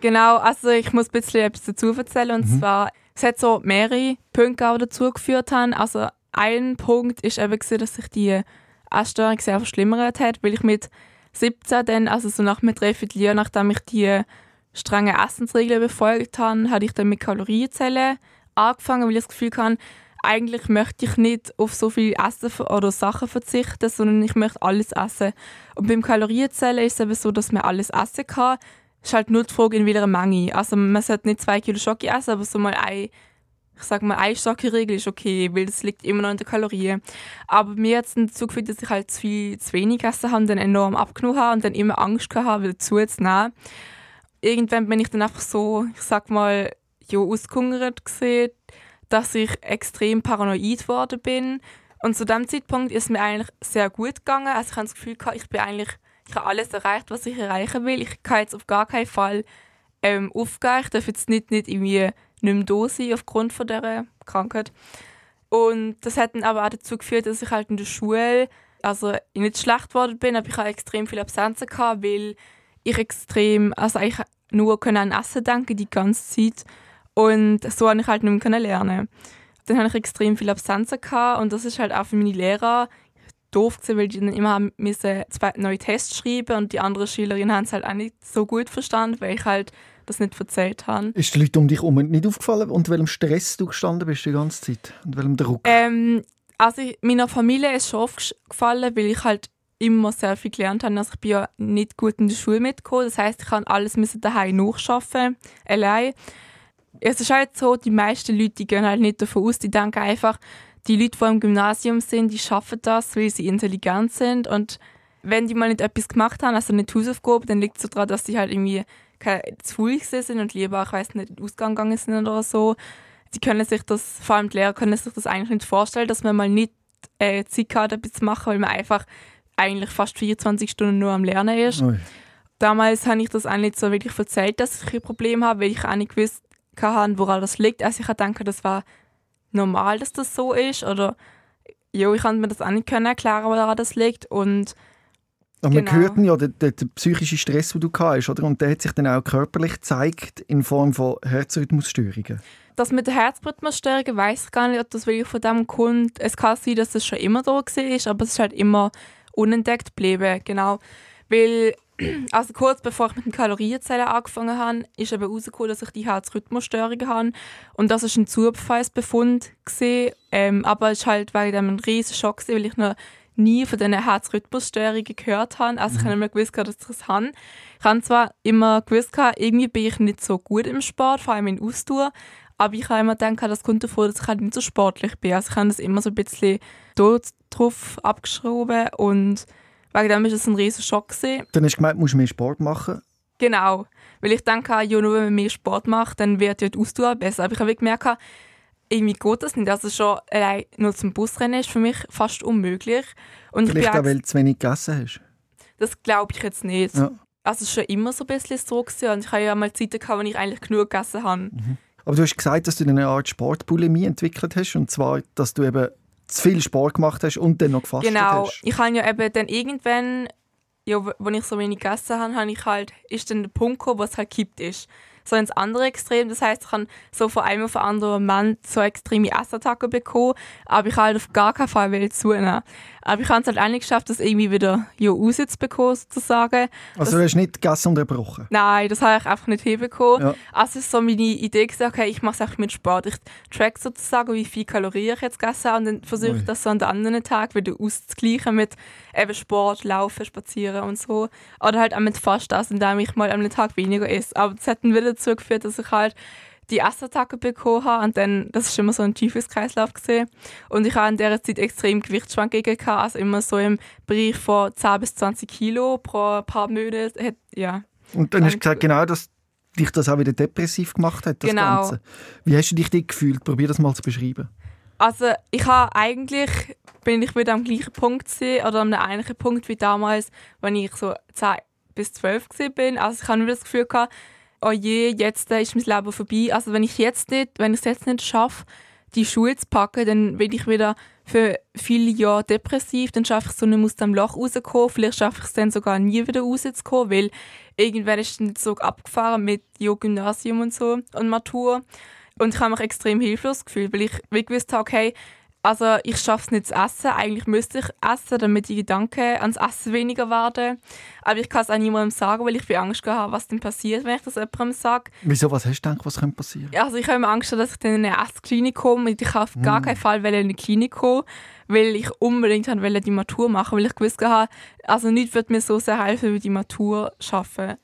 Genau, also ich muss ein bisschen etwas dazu erzählen und zwar, es hat so mehrere Punkte auch dazu geführt haben. Also ein Punkt ist eben gewesen, dass sich die Essstörung sehr verschlimmert hat, weil ich mit 17 dann, also so nach einem Dreivierteljahr, nachdem ich die strengen Essensregeln befolgt habe, hatte ich dann mit Kalorienzellen angefangen, weil ich das Gefühl hatte, eigentlich möchte ich nicht auf so viel Essen oder Sachen verzichten, sondern ich möchte alles essen. Und beim Kalorienzellen ist es eben so, dass man alles essen kann. Es ist halt nur die Frage, in welcher Menge. Also man sollte nicht zwei Kilo Schoki essen, aber so mal ein, ich sag mal, eine Schoki-Regel ist okay, weil das liegt immer noch in den Kalorien. Aber mir hat es dazu geführt, dass ich halt zu viel, zu wenig gegessen habe und dann enorm abgenommen habe und dann immer Angst habe, wieder zuzunehmen. Irgendwann bin ich dann einfach so, ich sag mal, ja, ausgehungert gesehen, dass ich extrem paranoid geworden bin. Und zu dem Zeitpunkt ist mir eigentlich sehr gut gegangen. Also ich habe das Gefühl gehabt, ich bin eigentlich, ich habe alles erreicht, was ich erreichen will. Ich kann jetzt auf gar keinen Fall ähm, aufgehen. Ich darf jetzt nicht, nicht irgendwie nicht mehr da sein aufgrund von dieser Krankheit. Und das hat dann aber auch dazu geführt, dass ich halt in der Schule also nicht schlecht geworden bin, aber ich habe extrem viele Absenzen gehabt, weil ich extrem, also ich nur an Essen denken die ganze Zeit und so habe ich halt nicht mehr lernen. Dann habe ich extrem viele Absenzen gehabt und das ist halt auch für meine Lehrer doof gewesen, weil die dann immer haben müssen zwei neue Tests schreiben und die anderen Schülerinnen haben es halt auch nicht so gut verstanden, weil ich halt das nicht erzählt habe. Ist den Leuten um dich herum nicht aufgefallen, unter welchem Stress du gestanden bist die ganze Zeit? Und welchem Druck? Ähm, also ich- meiner Familie ist schon aufgefallen, weil ich halt immer sehr viel gelernt habe. Also ich bin ja nicht gut in der Schule mitgekommen. Das heißt, ich kann alles daheim nachschaffen, allein. Es ist halt so, die meisten Leute die gehen halt nicht davon aus, die denken einfach, die Leute, die im Gymnasium sind, die schaffen das, weil sie intelligent sind und wenn die mal nicht etwas gemacht haben, also nicht Hausaufgaben, dann liegt es so daran, dass sie halt irgendwie keine, zu gewesen sind und lieber, ich weiß nicht, in den Ausgang gegangen sind oder so. Sie können sich das, vor allem die Lehrer können sich das eigentlich nicht vorstellen, dass man mal nicht äh, Zeit hat, etwas zu machen, weil man einfach eigentlich fast 24 Stunden nur am Lernen ist. Ui. Damals habe ich das auch nicht so wirklich erzählt, dass ich ein Problem habe, weil ich auch nicht gewusst habe, woran das liegt. Also ich denke, das war normal, dass das so ist. Oder ja, ich konnte mir das auch nicht können erklären, woran das liegt. Und Aber man genau. hört ja den, den, den psychischen Stress, den du hast, oder? Und der hat sich dann auch körperlich gezeigt in Form von Herzrhythmusstörungen. das mit der Herzrhythmusstörung weiß ich gar nicht, ob das wirklich von dem kommt. Es kann sein, dass es schon immer da war, aber es ist halt immer unentdeckt geblieben, genau. Weil, also kurz bevor ich mit den Kalorienzellen angefangen habe, ist eben rausgekommen, dass ich die Herzrhythmusstörungen habe. Und das war ein Zufallsbefund. Gewesen. Ähm, aber es war halt wegen dem ein riesen Schock, gewesen, weil ich noch nie von diesen Herzrhythmusstörungen gehört habe. Also ich habe immer gewusst, dass ich das habe. Ich habe zwar immer gewusst, irgendwie bin ich nicht so gut im Sport, vor allem in Ausdauer, aber ich habe immer gedacht, das kommt davon, dass ich halt nicht so sportlich bin. Also ich habe das immer so ein bisschen drauf abgeschrieben und wegen dem war das ein riesiger Schock. Gewesen. Dann hast du gemeint, du musst mehr Sport machen. Genau, weil ich denke, ja, nur wenn man mehr Sport macht, dann wird ja die Ausdauer besser. Aber ich habe gemerkt, irgendwie geht das nicht. Also schon allein nur zum Busrennen ist für mich fast unmöglich. Und Vielleicht auch, weil du zu wenig gegessen hast. Das glaube ich jetzt nicht. Ja. Also es war schon immer so ein bisschen so. Gewesen. Und ich habe ja mal Zeiten gehabt, wo ich eigentlich genug gegessen habe. Mhm. Aber du hast gesagt, dass du eine Art Sportbulimie entwickelt hast. Und zwar, dass du eben zu viel Sport gemacht hast und dann noch gefastet genau. hast. Genau. Ich habe ja eben dann irgendwann, ja, wo ich so wenig gegessen habe, habe ich halt, ist dann der Punkt gekommen, wo es halt kippt ist so ins andere Extrem. Das heißt, ich habe so von einem auf den anderen Moment so extreme Essattacken bekommen, aber ich halt auf gar keinen Fall zunehmen. Aber ich habe es halt nicht geschafft, das irgendwie wieder ja, rauszubekommen, sozusagen. Also du hast nicht gegessen unterbrochen? Nein, das habe ich einfach nicht hinbekommen. Ja. Also es ist so meine Idee gesagt, okay, ich mache es einfach mit Sport. Ich track sozusagen, wie viel Kalorien ich jetzt gegessen habe und dann versuche ich das so an den anderen Tag wieder auszugleichen mit eben Sport, Laufen, Spazieren und so. Oder halt auch mit fast das, indem ich mal am Tag weniger esse. Aber das hat dann wieder dazu geführt, dass ich halt die Essattacke bekommen habe und dann, das ist immer so ein Teufelskreislauf gesehen und ich habe in dieser Zeit extrem Gewichtsschwankungen gehabt, also immer so im Bereich von 10 bis 20 Kilo pro paar Monate, ja. Und dann hast du gesagt, genau, dass dich das auch wieder depressiv gemacht hat, das genau. Ganze. Wie hast du dich da gefühlt? Probier das mal zu beschreiben. Also ich habe eigentlich, bin ich wieder am gleichen Punkt gewesen, oder an einem ähnlichen Punkt wie damals, wenn ich so 10 bis 12 bin. Also ich habe wieder das Gefühl gehabt, oh je, jetzt ist mein Leben vorbei. Also wenn ich jetzt nicht, wenn ich es jetzt nicht schaffe, die Schule zu packen, dann bin ich wieder für viele Jahre depressiv, dann schaffe ich es so nicht aus dem Loch rauszukommen, vielleicht schaffe ich es dann sogar nie wieder rauszukommen, weil irgendwann ist dann so abgefahren mit Jo Gymnasium und so und Matur. Und ich habe mich extrem hilflos gefühlt, weil ich wie gewusst habe, okay, also ich schaffe es nicht zu essen. Eigentlich müsste ich essen, damit die Gedanken ans Essen weniger werden. Aber ich kann es auch niemandem sagen, weil ich Angst habe, was dann passiert, wenn ich das jemandem sage. Wieso? Was hast du gedacht, was könnte passieren? Also ich habe Angst, dass ich dann in eine Essklinik komme und ich auf mm. gar keinen Fall in eine Klinik kommen, weil ich unbedingt wollte die Matur machen, weil ich gewusst habe, also nichts wird mir so sehr helfen, wie die Matur schaffen.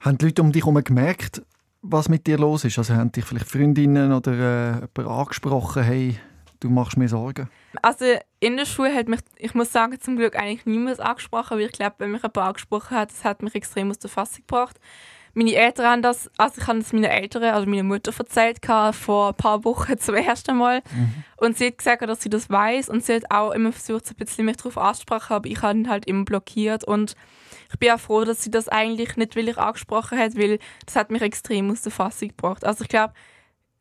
Haben die Leute um dich herum gemerkt, was mit dir los ist? Also haben dich vielleicht Freundinnen oder äh, jemand angesprochen, hey, du machst mir Sorgen? Also in der Schule hat mich, ich muss sagen, zum Glück eigentlich niemand angesprochen, weil ich glaube, wenn mich jemand angesprochen hat, das hat mich extrem aus der Fassung gebracht. Meine Eltern haben das, also ich habe das meinen Eltern, also meiner Mutter erzählt, vor ein paar Wochen zum ersten Mal. Mhm. Und sie hat gesagt, dass sie das weiß und sie hat auch immer versucht, ein bisschen mich darauf anzusprechen, aber ich habe ihn halt immer blockiert und ich bin auch froh, dass sie das eigentlich nicht willig angesprochen hat, weil das hat mich extrem aus der Fassung gebracht. Also ich glaube,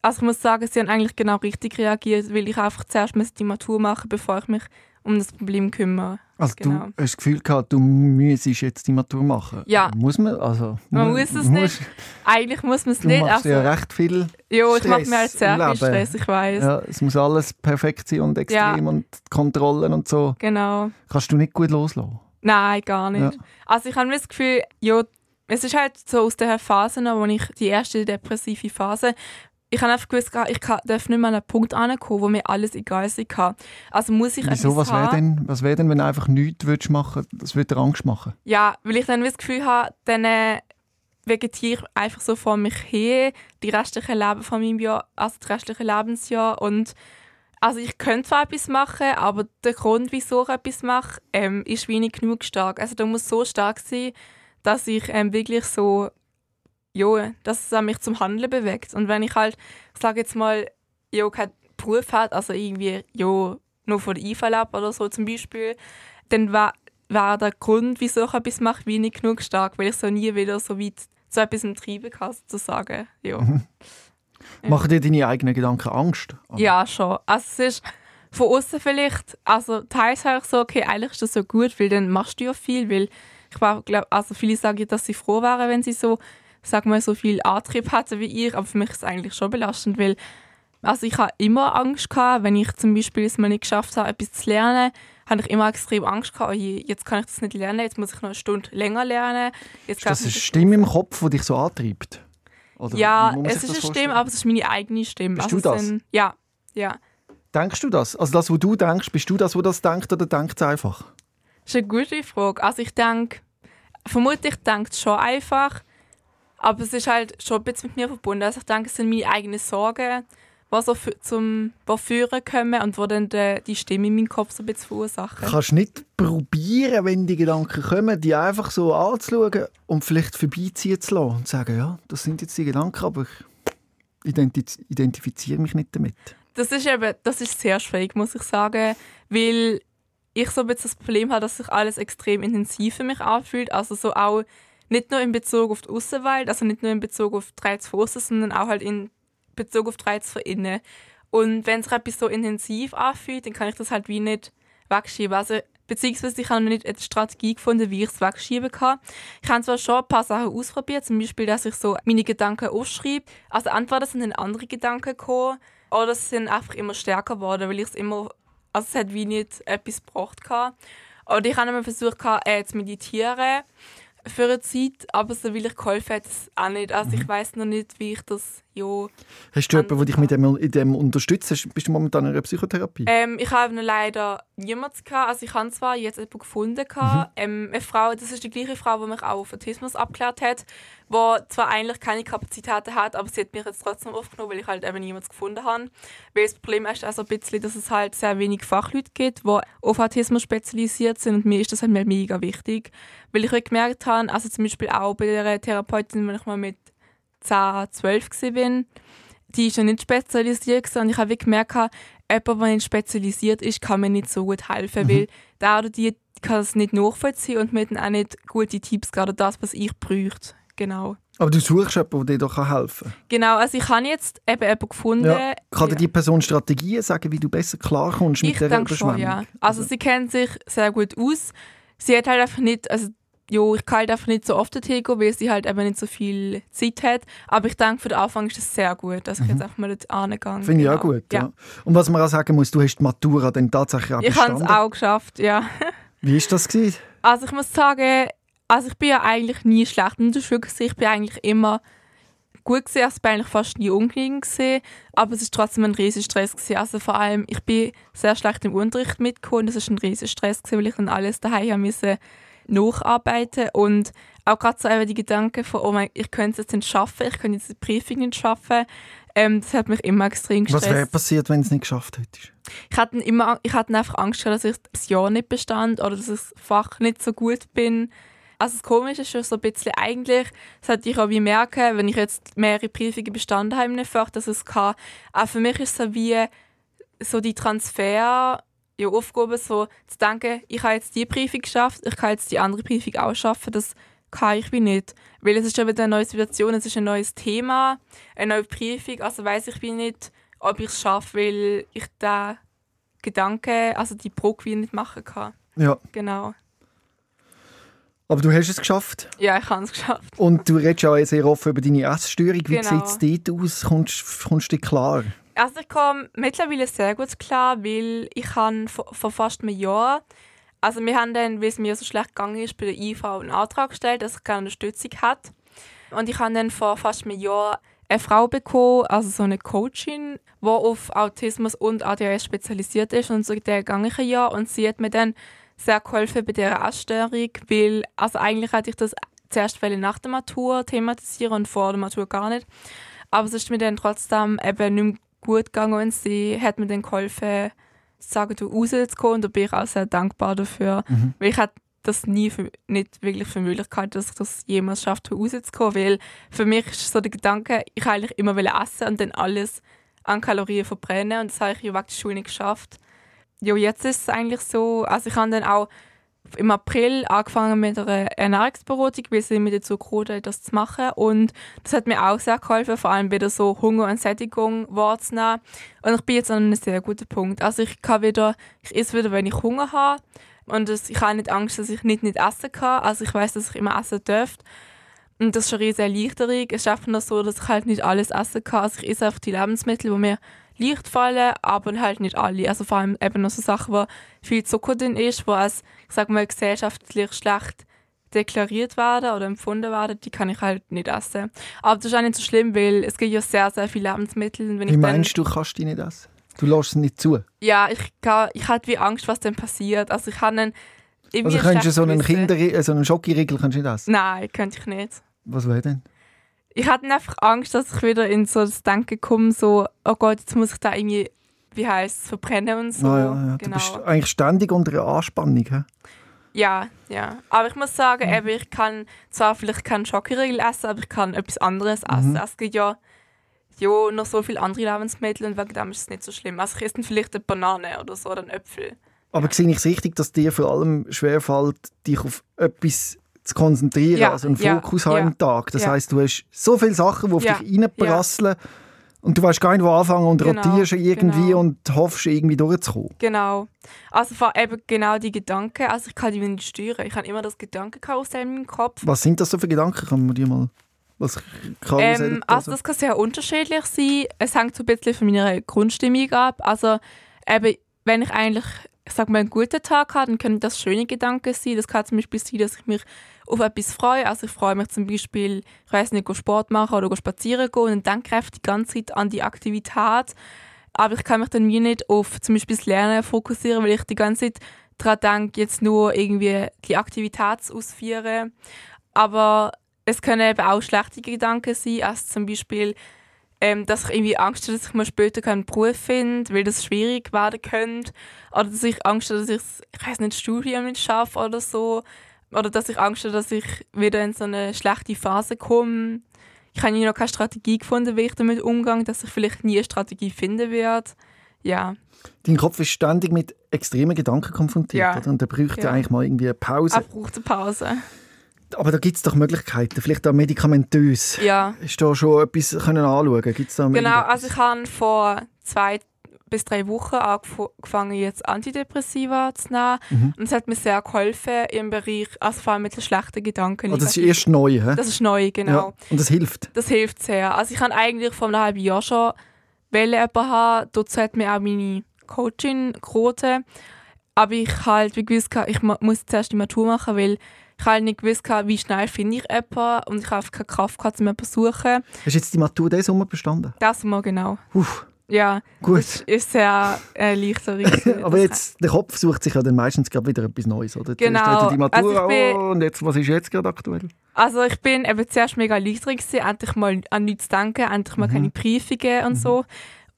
also ich muss sagen, sie haben eigentlich genau richtig reagiert, weil ich einfach zuerst die Matur machen bevor ich mich um das Problem kümmere. Also genau. du hast das Gefühl gehabt, du müsstest jetzt die Matur machen? Ja. Muss man? Also, man muss es nicht. Eigentlich muss man es nicht. Du machst also, ja recht viel Ja, ich mache mir halt sehr viel Stress, ich weiß. Ja, es muss alles perfekt sein und extrem ja. und Kontrollen und so. Genau. Kannst du nicht gut loslassen? Nein, gar nicht. Ja. Also ich habe das Gefühl, ja, es ist halt so aus der Phase, wo ich die erste depressive Phase, ich habe einfach gewusst, ich darf nicht mehr an einen Punkt ankommen, wo mir alles egal ist. Also muss ich Wieso, was wäre denn, was wär denn, wenn du einfach nichts würdest machen Das würde dir Angst machen? Ja, weil ich dann das Gefühl habe, dann äh, vegetiere ich einfach so vor mich her, die restliche Leben von meinem Jahr, also das restliche Lebensjahr und also ich könnte zwar etwas machen, aber der Grund, wieso ich etwas mache, ähm, ist wenig genug stark. Also der muss so stark sein, dass ich ähm, wirklich so ja, dass es mich zum Handeln bewegt. Und wenn ich halt, sage jetzt mal, ja, keinen Beruf hat, also irgendwie, ja, nur von der IV ab oder so zum Beispiel, dann war, war der Grund, wieso ich etwas mache, wenig genug stark, weil ich so nie wieder so weit zu etwas treiben kann, sozusagen. Ja. Mhm. Ja. Machen dir deine eigenen Gedanken Angst? Ja, schon. Also es ist von außen vielleicht, also teils habe ich so, okay, eigentlich ist das so gut, weil dann machst du ja viel, weil ich glaube, also viele sagen, dass sie froh wären, wenn sie so sag mal, so viel Antrieb hatte wie ich, aber für mich ist es eigentlich schon belastend, weil also ich habe immer Angst gehabt, wenn ich zum Beispiel es mal nicht geschafft habe, etwas zu lernen, habe ich immer extrem Angst gehabt, oh je, jetzt kann ich das nicht lernen, jetzt muss ich noch eine Stunde länger lernen. Jetzt ist das eine Stimme im Kopf, die dich so antreibt? Oder ja, es ist eine Stimme, aber es ist meine eigene Stimme. Bist also du das? Sind, ja, ja. Denkst du das? Also das, was du denkst, bist du das, wo das denkt oder denkt es einfach? Das ist eine gute Frage. Also ich denke, vermutlich denkt es schon einfach, aber es ist halt schon ein bisschen mit mir verbunden. Also ich denke, es sind meine eigenen Sorgen, die so zum führen können und wo dann die, die Stimme in meinem Kopf so ein bisschen verursachen. Kannst du nicht probieren, wenn die Gedanken kommen, die einfach so anzuschauen und vielleicht vorbeiziehen zu lassen und zu sagen, ja, das sind jetzt die Gedanken, aber ich identif identifiziere mich nicht damit. Das ist eben, das ist sehr schwierig, muss ich sagen, weil ich so ein bisschen das Problem habe, dass sich alles extrem intensiv für mich anfühlt, also so auch nicht nur in Bezug auf die Außenwelt, also nicht nur in Bezug auf die Reiz von außen, sondern auch halt in Bezug auf die Reiz von innen. Und wenn sich etwas so intensiv anfühlt, dann kann ich das halt wie nicht wegschieben. Also, beziehungsweise ich habe noch nicht eine Strategie gefunden, wie ich es wegschieben kann. Ich habe zwar schon ein paar Sachen ausprobiert, zum Beispiel, dass ich so meine Gedanken aufschreibe. Also entweder sind dann andere Gedanken gekommen, oder sie sind einfach immer stärker geworden, weil ich es immer, also es hat wie nicht etwas gebracht. Oder ich habe immer versucht, äh, zu meditieren für eine Zeit, aber so will ich geholfen hat es auch nicht. Also ich mhm. weiß noch nicht, wie ich das ja. Hast du jemanden, der dich mit dem, in dem unterstützt? Bist du momentan in einer Psychotherapie? Ähm, ich habe leider niemanden gehabt. Also ich habe zwar jetzt jemanden gefunden Mhm. Ähm, eine Frau, das ist die gleiche Frau, die mich auch auf Autismus abgeklärt hat, die zwar eigentlich keine Kapazitäten hat, aber sie hat mich jetzt trotzdem aufgenommen, weil ich halt eben niemanden gefunden habe. Weil das Problem ist also ein bisschen, dass es halt sehr wenig Fachleute gibt, die auf Autismus spezialisiert sind und mir ist das halt mega wichtig, weil ich gemerkt habe, also zum Beispiel auch bei der Therapeutin, wenn ich mal mit 10, 12 war, die ist ja nicht spezialisiert und ich habe gemerkt, jemand, der nicht spezialisiert ist, kann mir nicht so gut helfen, mhm. weil der oder die kann es nicht nachvollziehen und mir dann auch nicht gute Tipps geben, das, was ich bräuchte. Genau. Aber du suchst jemanden, der dir da helfen kann? Genau, also ich habe jetzt eben jemanden gefunden. Ja. Kann dir die Person Strategien sagen, wie du besser klarkommst mit der Überschwemmung? Schon, ja. Also, also sie kennt sich sehr gut aus. Sie hat halt einfach nicht, also ja, ich kann halt einfach nicht so oft dorthin gehen, weil sie halt eben nicht so viel Zeit hat. Aber ich denke, für den Anfang ist es sehr gut, dass ich mhm. jetzt einfach mal dort angegangen Finde ich auch genau. gut, ja. ja. Und was man auch sagen muss, du hast die Matura dann tatsächlich auch Ich habe es auch geschafft, ja. Wie war das? Gewesen? Also ich muss sagen, also ich bin ja eigentlich nie schlecht in der Schule ich bin eigentlich immer gut gesehen, also ich bin eigentlich fast nie ungenügend gesehen, aber es ist trotzdem ein riesiger Stress gewesen. Also vor allem, ich bin sehr schlecht im Unterricht mitgekommen, das ist ein riesiger Stress gewesen, weil ich dann alles daheim musste nacharbeiten und auch gerade so die Gedanken von, oh mein, ich könnte es jetzt nicht schaffen, ich könnte jetzt die Prüfung nicht schaffen, ähm, das hat mich immer extrem gestresst. Was wäre passiert, wenn es nicht geschafft hättest? Ich hatte, immer, ich hatte einfach Angst, dass ich das Jahr nicht bestand oder dass ich das Fach nicht so gut bin. Also das Komische ist schon so ein bisschen eigentlich, das hätte ich auch wie merken, wenn ich jetzt mehrere Prüfungen bestanden habe einem Fach, dass es kann. Auch für mich ist es so wie so die Transfer ja, Aufgabe, so zu denken, ich habe jetzt die Prüfung geschafft, ich kann jetzt die andere Prüfung auch schaffen, das kann ich wie nicht. Weil es ist schon wieder eine neue Situation, es ist ein neues Thema, eine neue Prüfung, also weiß ich wie nicht, ob ich es schaffe, weil ich da Gedanken, also die Probe wie nicht machen kann. Ja. Genau. Aber du hast es geschafft. Ja, ich habe es geschafft. Und du redest ja sehr offen über deine Essstörung. Wie genau. sieht es dort aus? Kommst, kommst du klar? Also ich komme mittlerweile sehr gut klar, weil ich habe vor, fast einem Jahr, also wir haben dann, weil es mir so schlecht gegangen ist, bei der IV einen Antrag gestellt, dass ich keine Unterstützung hat. Und ich habe dann vor fast einem Jahr eine Frau bekommen, also so eine Coachin, die auf Autismus und ADHS spezialisiert ist und so der gegangen Jahr und sie hat mir dann sehr geholfen bei dieser Essstörung, weil also eigentlich hatte ich das zuerst nach der Matur thematisieren und vor der Matur gar nicht. Aber es ist mir dann trotzdem eben nicht mehr gut gegangen und sie hat mir dann geholfen, sagen, du rauszukommen und da bin ich auch sehr dankbar dafür, mhm. weil ich hatte das nie für, nicht wirklich für möglich gehalten, dass ich das jemals schaffe, rauszukommen, weil für mich ist so der Gedanke, ich eigentlich immer essen und dann alles an Kalorien verbrennen und das habe ich ja wegen der Schule nicht geschafft. Ja, jetzt ist es eigentlich so, also ich habe dann auch im April angefangen mit einer Ernährungsberatung, weil sie mir dazu gekommen das zu machen. Und das hat mir auch sehr geholfen, vor allem wieder so Hunger und Sättigung wahrzunehmen. Und ich bin jetzt an einem sehr guten Punkt. Also ich kann wieder, ich esse wieder, wenn ich Hunger habe. Und das, ich habe nicht Angst, dass ich nicht, nicht essen kann. Also ich weiß, dass ich immer essen darf. Und das ist schon eine riesige Erleichterung. Es einfach nur so, dass ich halt nicht alles essen kann. Also ich esse einfach die Lebensmittel, die mir leicht fallen, aber halt nicht alle. Also vor allem eben noch so Sachen, wo viel Zucker drin ist, wo als, ich sag mal, gesellschaftlich schlecht deklariert werden oder empfunden werden, die kann ich halt nicht essen. Aber das ist auch nicht so schlimm, weil es gibt ja sehr, sehr viele Lebensmittel. Wenn Wie meinst dann, du, kannst die nicht essen? Du lässt es nicht zu. Ja, ich, ich hatte wie Angst, was dann passiert. Also ich habe einen Also könntest du so einen. Kinder, äh, so einen Schokoriegel könntest du nicht essen? Nein, könnte ich nicht. Was wäre denn? Ich hatte einfach Angst, dass ich wieder in so das Denken komme, so, oh Gott, jetzt muss ich da irgendwie, wie heisst es, verbrennen und so. Ah, ja, ja. Du Genau. bist eigentlich ständig unter einer Anspannung. He? Ja, ja. Aber ich muss sagen, Mhm. eben, ich kann zwar vielleicht keinen Schokoriegel essen, aber ich kann etwas anderes Mhm. essen. Es gibt ja, ja noch so viele andere Lebensmittel und wegen dem ist es nicht so schlimm. Also ich esse vielleicht eine Banane oder so oder einen Äpfel. Aber sehe ich es richtig, dass dir vor allem schwerfällt, dich auf etwas zu konzentrieren, Ja, also einen ja, Fokus haben ja, Tag. Das ja. heisst, du hast so viele Sachen, die auf Ja, dich reinprasseln und du weißt gar nicht, wo anfangen und Genau, rotierst irgendwie genau. und hoffst, irgendwie durchzukommen. Genau. Also eben genau die Gedanken, also ich kann die nicht steuern. Ich habe immer das Gedankenkarussell in meinem Kopf. Was sind das so für Gedanken? Kann man dir mal was Karussell Ähm, also das kann sehr unterschiedlich sein. Es hängt so ein bisschen von meiner Grundstimmung ab. Also eben, wenn ich eigentlich, ich sag mal, einen guten Tag habe, dann können das schöne Gedanken sein. Das kann zum Beispiel sein, dass ich mich auf etwas freue. Also ich freue mich zum Beispiel, ich weiß nicht, Sport machen oder spazieren gehen und dann denke die ganze Zeit an die Aktivität. Aber ich kann mich dann wie nicht auf zum Beispiel das Lernen fokussieren, weil ich die ganze Zeit daran denke, jetzt nur irgendwie die Aktivität ausführen. Aber es können eben auch schlechte Gedanken sein, als zum Beispiel, ähm, dass ich irgendwie Angst habe, dass ich mal später keinen Beruf finde, weil das schwierig werden könnte. Oder dass ich Angst habe, dass ich, ich weiß nicht, Studium nicht schaffe oder so. Oder dass ich Angst habe, dass ich wieder in so eine schlechte Phase komme. Ich habe noch keine Strategie gefunden, wie ich damit umgehe, dass ich vielleicht nie eine Strategie finden werde. Ja, Dein Kopf ist ständig mit extremen Gedanken konfrontiert. Ja. Oder? Und der bräuchte Ja. eigentlich mal irgendwie eine Pause. auch braucht eine Pause. Aber da gibt es doch Möglichkeiten, vielleicht auch medikamentös. Ja. Ist da schon etwas können anschauen? Gibt's da Genau, also ich habe vor zwei bis drei Wochen angef- angefangen, jetzt Antidepressiva zu nehmen. Mhm. Und es hat mir sehr geholfen im Bereich, also vor allem mit den schlechten Gedanken. Ah, das ist erst neu, hä? Das ist neu, genau. Ja. Und das hilft. Das hilft sehr. Also ich habe eigentlich vor einem halben Jahr schon jemanden haben. Dazu hat mir auch meine Coachin geraten. Aber ich halt wie gewusst, ich mu- muss zuerst die Matur machen, weil ich halt nicht gewusst, wie schnell finde ich jemanden und ich habe keine Kraft um jemanden zu suchen. Hast du jetzt die Matur diesen Sommer bestanden? Das mal genau. Uff, Ja, gut. das ist sehr äh, leichter. gewesen. Aber jetzt, der Kopf sucht sich ja dann meistens gerade wieder etwas Neues, oder? Genau. die Matur Also ich bin- oh, und jetzt, was ist jetzt gerade aktuell? Also ich bin eben zuerst mega leichter gewesen, endlich mal an nichts zu denken, endlich mal Mhm. keine Prüfungen und so.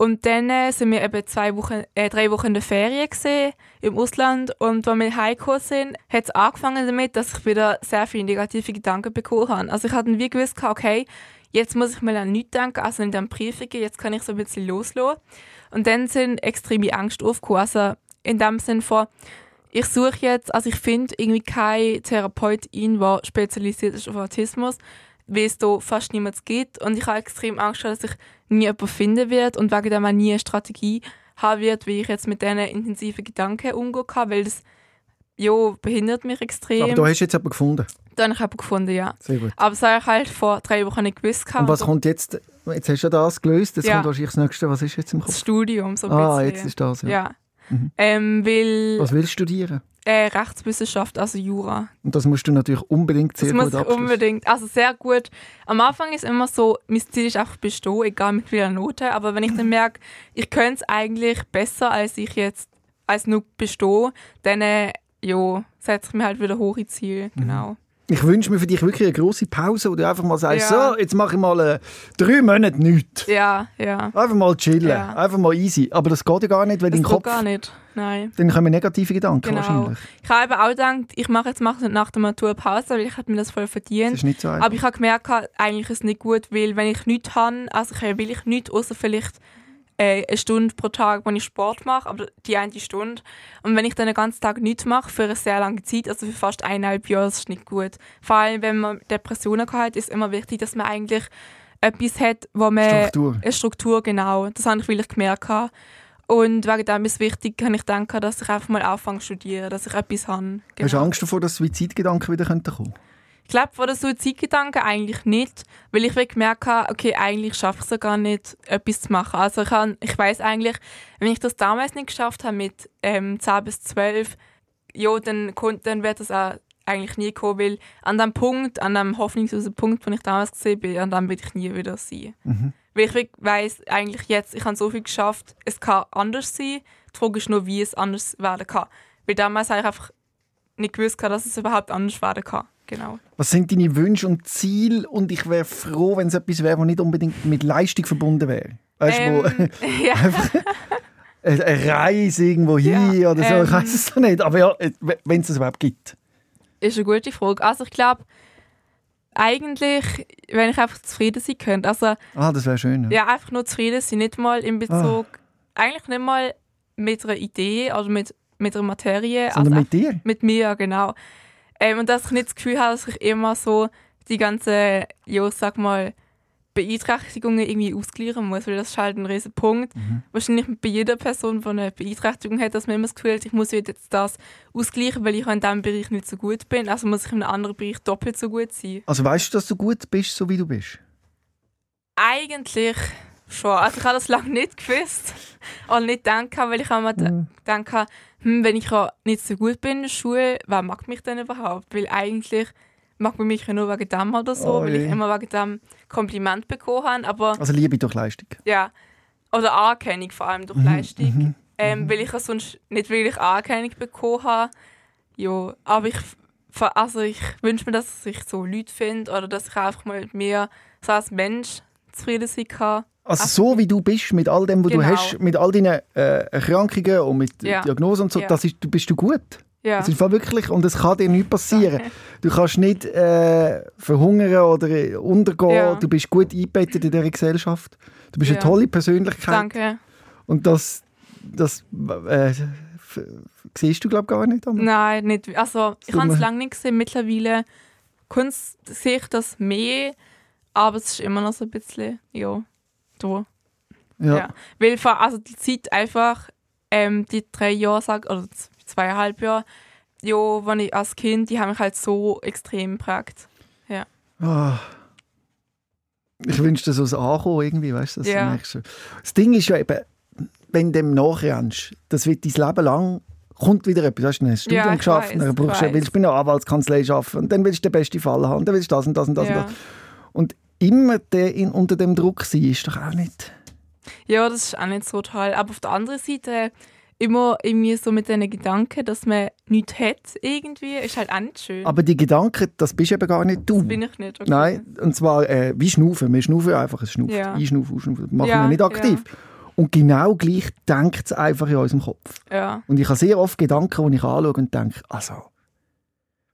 Und dann äh, sind wir eben zwei Wochen, äh, drei Wochen in der Ferien gesehen im Ausland und als wir heimgekommen sind, hat es angefangen damit, dass ich wieder sehr viele negative Gedanken bekommen habe. Also ich hatte wie gewusst, okay, jetzt muss ich mal an nichts denken, also nicht an Prüfungen, jetzt kann ich so ein bisschen loslassen. Und dann sind extreme Angst aufgekommen, also in dem Sinn von, ich suche jetzt, also ich finde irgendwie keine Therapeutin, die spezialisiert ist auf Autismus, weil es da fast niemand gibt. Und ich habe extrem Angst, dass ich nie jemanden finden werde und wegen dem auch nie eine Strategie haben wird, wie ich jetzt mit diesen intensiven Gedanken umgehen kann, weil das jo, behindert mich extrem. Aber da hast du jetzt jemanden gefunden. da habe ich jemanden gefunden, ja. Sehr gut. Aber das habe ich halt vor drei Wochen nicht gewusst. gehabt. Und was kommt jetzt? Jetzt hast du ja das gelöst, jetzt Ja. kommt wahrscheinlich das Nächste. Was ist jetzt im das Kopf? Studium so ein Ah, bisschen. jetzt ist das, ja. ja. Mhm. Ähm, weil Was willst du studieren? äh, Rechtswissenschaft, also Jura. Und das musst du natürlich unbedingt sehr Das muss gut abschließen. unbedingt. Also sehr gut. Am Anfang ist immer so, mein Ziel ist einfach bestehen, egal mit welcher Note. Aber wenn ich dann merke, ich könnte es eigentlich besser, als ich jetzt als nur bestehe, dann äh, jo, setze ich mir halt wieder hohe Ziele. Mhm. Genau. Ich wünsche mir für dich wirklich eine grosse Pause, wo du einfach mal sagst, Ja. so, jetzt mache ich mal äh, drei Monate nichts. Ja, ja. Einfach mal chillen, Ja. einfach mal easy. Aber das geht ja gar nicht, weil Das dein geht Kopf... gar nicht. Nein. Dann kommen negative Gedanken Genau. wahrscheinlich. Ich habe eben auch gedacht, ich mache jetzt mache nach der Matur Pause, weil ich hätte mir das voll Das verdient. ist nicht so einfach. Aber ich habe gemerkt, eigentlich ist es nicht gut, weil wenn ich nichts habe, also ich will ich nichts, außer vielleicht äh, eine Stunde pro Tag, wenn ich Sport mache, aber die eine Stunde. Und wenn ich dann den ganzen Tag nichts mache, für eine sehr lange Zeit, also für fast eineinhalb Jahre, das ist nicht gut. Vor allem, wenn man Depressionen hat, ist immer wichtig, dass man eigentlich etwas hat, wo man... Struktur. Eine Struktur, genau. Das habe ich wirklich gemerkt. Und wegen dem ist es wichtig, kann ich denken, dass ich einfach mal anfange zu studieren, dass ich etwas habe. Genau. Hast du Angst davor, dass Suizidgedanken wieder könnten kommen Ich glaube, vor den Suizidgedanken eigentlich nicht, weil ich gemerkt habe, okay, eigentlich schaffe ich es gar nicht, etwas zu machen. Also ich, habe, ich weiß eigentlich, wenn ich das damals nicht geschafft habe mit ähm, 10 bis 12, ja, dann, dann wird das auch eigentlich nie kommen, weil an dem Punkt, an dem hoffnungslosen Punkt, den ich damals gesehen bin, an dem will ich nie wieder sein. Mhm. Weil ich weiss, eigentlich jetzt, ich habe so viel geschafft, es kann anders sein. Die Frage ist nur, wie es anders werden kann. Weil damals habe ich einfach nicht gewusst, dass es überhaupt anders werden kann. Genau. Was sind deine Wünsche und Ziele? Und ich wäre froh, wenn es etwas wäre, das nicht unbedingt mit Leistung verbunden wäre. Weißt du, Ähm, wo ja. einfach eine Reise irgendwo hin Ja, oder so, ich ähm, weiß es noch nicht. Aber ja, wenn es es überhaupt gibt. ist eine gute Frage. Also ich glaube, eigentlich, wenn ich einfach zufrieden sein könnte. Also Ah, das wäre schön. Ja. ja, einfach nur zufrieden sein, nicht mal in Bezug, eigentlich nicht mal mit einer Idee oder mit, mit einer Materie. Sondern also mit dir. Mit mir, genau. Ähm, und dass ich nicht das Gefühl habe, dass ich immer so die ganzen, ja, sag mal, Beeinträchtigungen irgendwie ausgleichen muss, weil das ist halt ein riesen Punkt. Mhm. Wahrscheinlich bei jeder Person, die eine Beeinträchtigung hat, dass man immer das Gefühl hat, ich muss jetzt das ausgleichen, weil ich in diesem Bereich nicht so gut bin. Also muss ich in einem anderen Bereich doppelt so gut sein. Also weißt du, dass du gut bist, so wie du bist? Eigentlich schon. Also ich habe das lange nicht gewusst oder nicht gedacht, weil ich immer Mhm. gedacht hm, wenn ich nicht so gut bin in der Schule, wer mag mich denn überhaupt? Weil eigentlich mag man mich ja nur wegen dem oder so, Oh weil ich immer wegen dem Kompliment bekommen habe. Aber Also Liebe durch Leistung. ja, oder Anerkennung vor allem durch Mhm, Leistung. mhm, ähm, weil ich ja sonst nicht wirklich Anerkennung bekommen habe. Ja, aber ich, also ich wünsche mir, dass ich so Leute finde oder dass ich einfach mal mit mir so als Mensch zufrieden sein kann. Also Ach, so wie du bist, mit all dem, was du Genau. hast, mit all deinen äh, Erkrankungen und mit Ja. Diagnosen und so, Ja. das ist, du bist du gut. Ja, Das ist wirklich und es kann dir nichts passieren. Du kannst nicht äh, verhungern oder äh, untergehen. Ja. Du bist gut eingebettet in dieser Gesellschaft. Du bist eine Ja. tolle Persönlichkeit danke. und das, das äh, siehst du glaube gar nicht. Amma. Nein, nicht. Also ich habe es lange nicht gesehen. Mittlerweile sehe ich das mehr, aber es ist immer noch so ein bisschen, ja, da. Ja. Ja. Weil vor, also die Zeit einfach, ähm, die drei Jahre, sag, oder zweieinhalb Jahre, ja, wenn ich als Kind, die haben mich halt so extrem geprägt. Ah. Ich wünschte, so ein Ankommen irgendwie, weißt du, dass Ja. du Das Ding ist ja eben, wenn du dem nachrennst, das wird dein Leben lang kommt wieder etwas. Du hast ein Studium Ja, geschafft, weiss, dann brauchst du, willst du bei einer Anwaltskanzlei arbeiten und dann willst du den besten Fall haben, dann willst du das und das und das Ja. und das. Und immer der in, unter dem Druck sein, ist doch auch nicht... ja, das ist auch nicht so toll. Aber auf der anderen Seite immer irgendwie so mit diesen Gedanken, dass man nichts hat irgendwie, ist halt auch nicht schön. Aber die Gedanken, das bist eben gar nicht du. das bin ich nicht. Okay. Nein, und zwar äh, wie Schnaufen. Wir schnaufen einfach ein Schnaufen. Ja. Einschnaufen, ausschnaufen. Das machen Ja, wir nicht aktiv. Und genau gleich denkt es einfach in unserem Kopf. Ja. Und ich habe sehr oft Gedanken, die ich anschaue und denke, also,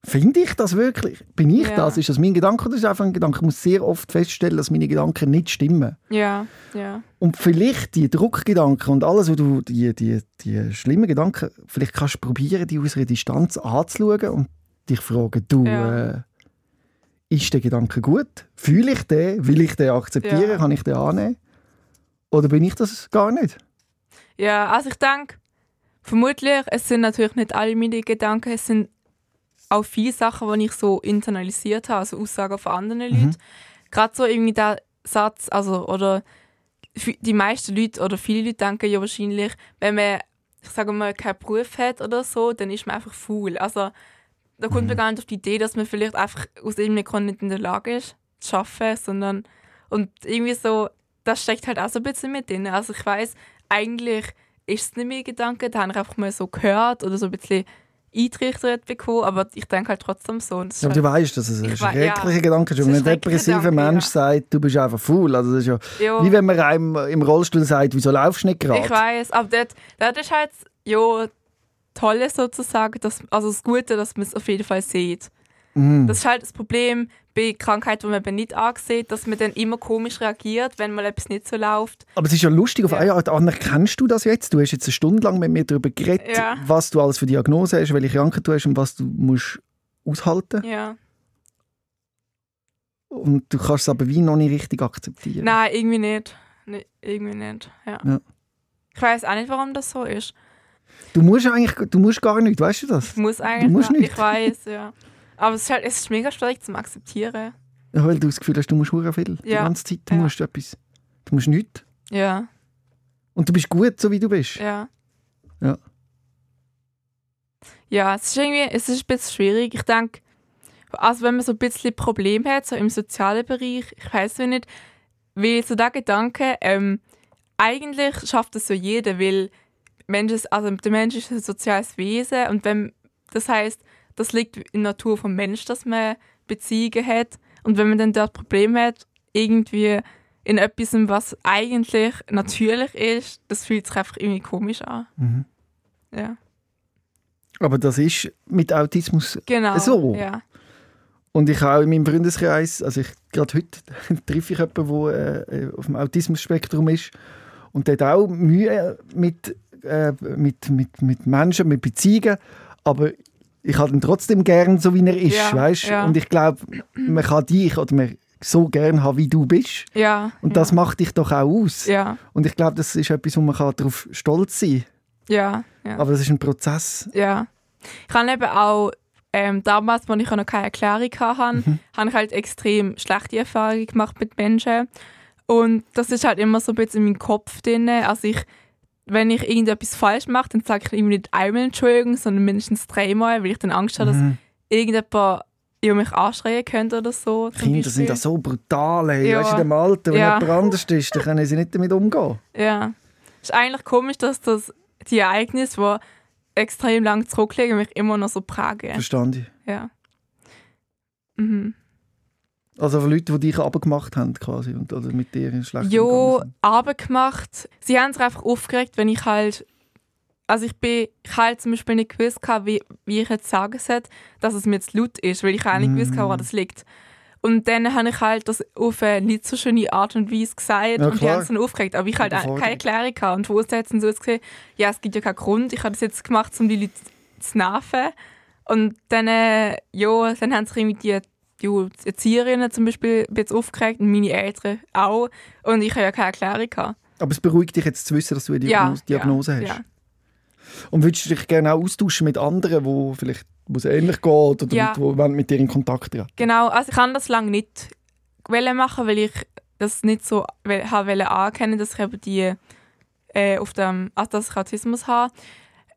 finde ich das wirklich? Bin ich Ja. das? Ist das mein Gedanke oder ist das einfach ein Gedanke? Ich muss sehr oft feststellen, dass meine Gedanken nicht stimmen. Ja, ja. Und vielleicht die Druckgedanken und alles, was du, die, die, die schlimmen Gedanken, vielleicht kannst du probieren, die aus einer Distanz anzuschauen und dich fragen, du, Ja. äh, ist der Gedanke gut? Fühle ich den? Will ich den akzeptieren? Ja. Kann ich den annehmen? Oder bin ich das gar nicht? Ja, also ich denke, vermutlich, es sind natürlich nicht alle meine Gedanken, es sind auch viele Sachen, die ich so internalisiert habe, also Aussagen von anderen Leuten. Gerade so irgendwie der Satz, also, oder die meisten Leute oder viele Leute denken ja wahrscheinlich, wenn man, ich sage mal, keinen Beruf hat oder so, dann ist man einfach faul. Also, da kommt man gar nicht auf die Idee, dass man vielleicht einfach aus irgendeinem Grund nicht in der Lage ist, zu arbeiten, sondern, und irgendwie so, das steckt halt auch so ein bisschen mit drin. Also ich weiß eigentlich ist es nicht mehr Gedanke, da habe ich einfach mal so gehört oder so ein bisschen eintrichtert bekommen, aber ich denke halt trotzdem so. Und das aber du halt, weißt, dass es ein Ich schrecklicher ja. Gedanke ist. Wenn ein depressiver Gedanke, Mensch ja. sagt, du bist einfach faul. Also das ist ja ja, wie wenn man einem im Rollstuhl sagt, wieso laufst du nicht ich gerade? weiß, aber dort, dort ist halt ja Tolle sozusagen, dass, also das Gute, dass man es auf jeden Fall sieht. Mhm. Das ist halt das Problem bei Krankheiten, die man eben nicht ansieht, dass man dann immer komisch reagiert, wenn mal etwas nicht so läuft. Aber es ist ja lustig, auf Ja. eine Art anerkennst du das jetzt? Du hast jetzt eine Stunde lang mit mir darüber geredet, Ja. was du alles für Diagnose hast, welche Krankheit du hast und was du musst aushalten Ja. Und du kannst es aber wie noch nicht richtig akzeptieren. Nein, irgendwie nicht. Nee, irgendwie nicht. Ja. Ja. Ich weiß auch nicht, warum das so ist. Du musst eigentlich du musst gar nicht, weißt du das? Ich muss eigentlich. musst noch- nicht. Ich weiß, ja. Aber es ist, halt, es ist mega schwierig zu akzeptieren. Ja, weil du das Gefühl hast, du musst hure viel. Die Ja. ganze Zeit. Du Ja. musst etwas. Du musst nichts. Ja, Und du bist gut, so wie du bist. ja. Ja. Ja, es ist irgendwie, es ist ein bisschen schwierig. Ich denke, also wenn man so ein bisschen Probleme hat, so im sozialen Bereich, ich weiß nicht, Weil so der Gedanke, ähm, eigentlich schafft es so jeder, weil Mensch ist, also der Mensch ist ein soziales Wesen und wenn das heißt, das liegt in der Natur vom Mensch, dass man Beziehungen hat und wenn man dann dort Probleme hat, irgendwie in etwas, was eigentlich natürlich ist, das fühlt sich einfach irgendwie komisch an. Mhm. Ja, Aber das ist mit Autismus genau. So. Ja. Und ich auch in meinem Freundeskreis, also ich, gerade heute treffe ich jemanden, der äh, auf dem Autismus-Spektrum ist und der hat auch Mühe mit, äh, mit, mit, mit Menschen, mit Beziehungen, aber ich habe ihn trotzdem gern, so wie er ist, Ja, weißt? ja. Und ich glaube, man kann dich oder man so gern haben, wie du bist. Ja. Und ja. das macht dich doch auch aus. Ja, Und ich glaube, das ist etwas, wo man kann darauf stolz sein ja, ja. kann. Aber das ist ein Prozess. Ja. Ich habe eben auch ähm, damals, als ich noch keine Erklärung hatte, Mhm. habe ich halt extrem schlechte Erfahrungen gemacht mit Menschen. Und das ist halt immer so ein bisschen in meinem Kopf drin. Also ich, wenn ich irgendetwas falsch mache, dann sage ich ihm nicht einmal Entschuldigung, sondern mindestens dreimal, weil ich dann Angst habe, dass Mhm. irgendjemand über mich anschreien könnte oder so. Kinder sind Beispiel. ja so brutal. Hey. Ja. Weißt in dem Alter, wenn Ja. jemand anders ist, dann können sie nicht damit umgehen. Ja. Es ist eigentlich komisch, dass das die Ereignisse, die extrem lang zurückliegen, mich immer noch so prägen. Verstand ich. Ja. Mhm. Also für Leute, die dich abgemacht haben quasi und oder mit dir schlecht Jo, umgegangen Arbeit gemacht. Sie haben sich einfach aufgeregt, wenn ich halt. Also ich bin, ich halt zum Beispiel nicht gewusst, wie, wie ich jetzt sagen sollte, dass es mir zu laut ist, weil ich auch nicht gewusst habe, woran das liegt. Und dann habe ich halt das auf eine nicht so schöne Art und Weise gesagt Ja, und die haben sich dann aufgeregt. Aber ich halt keine Erklärung hatte. Und wo sie dann so gesehen, ja, es gibt ja keinen Grund, ich habe das jetzt gemacht, um die Leute zu nerven. Und dann, äh, ja, dann haben sich irgendwie die, die Erzieherinnen zum Beispiel bisschen aufgeregt und meine Eltern auch. Und ich habe ja keine Erklärung gehabt. Aber es beruhigt dich jetzt zu wissen, dass du eine Diagnose, Diagnose ja, hast. Ja. Und würdest du dich gerne auch austauschen mit anderen, wo vielleicht wo es ähnlich geht oder Ja. mit, wo mit dir in Kontakt treten? Genau, also ich kann das lange nicht machen, weil ich das nicht so wollen anerkennen, dass ich eben die äh, auf dem, also dass ich Autismus habe.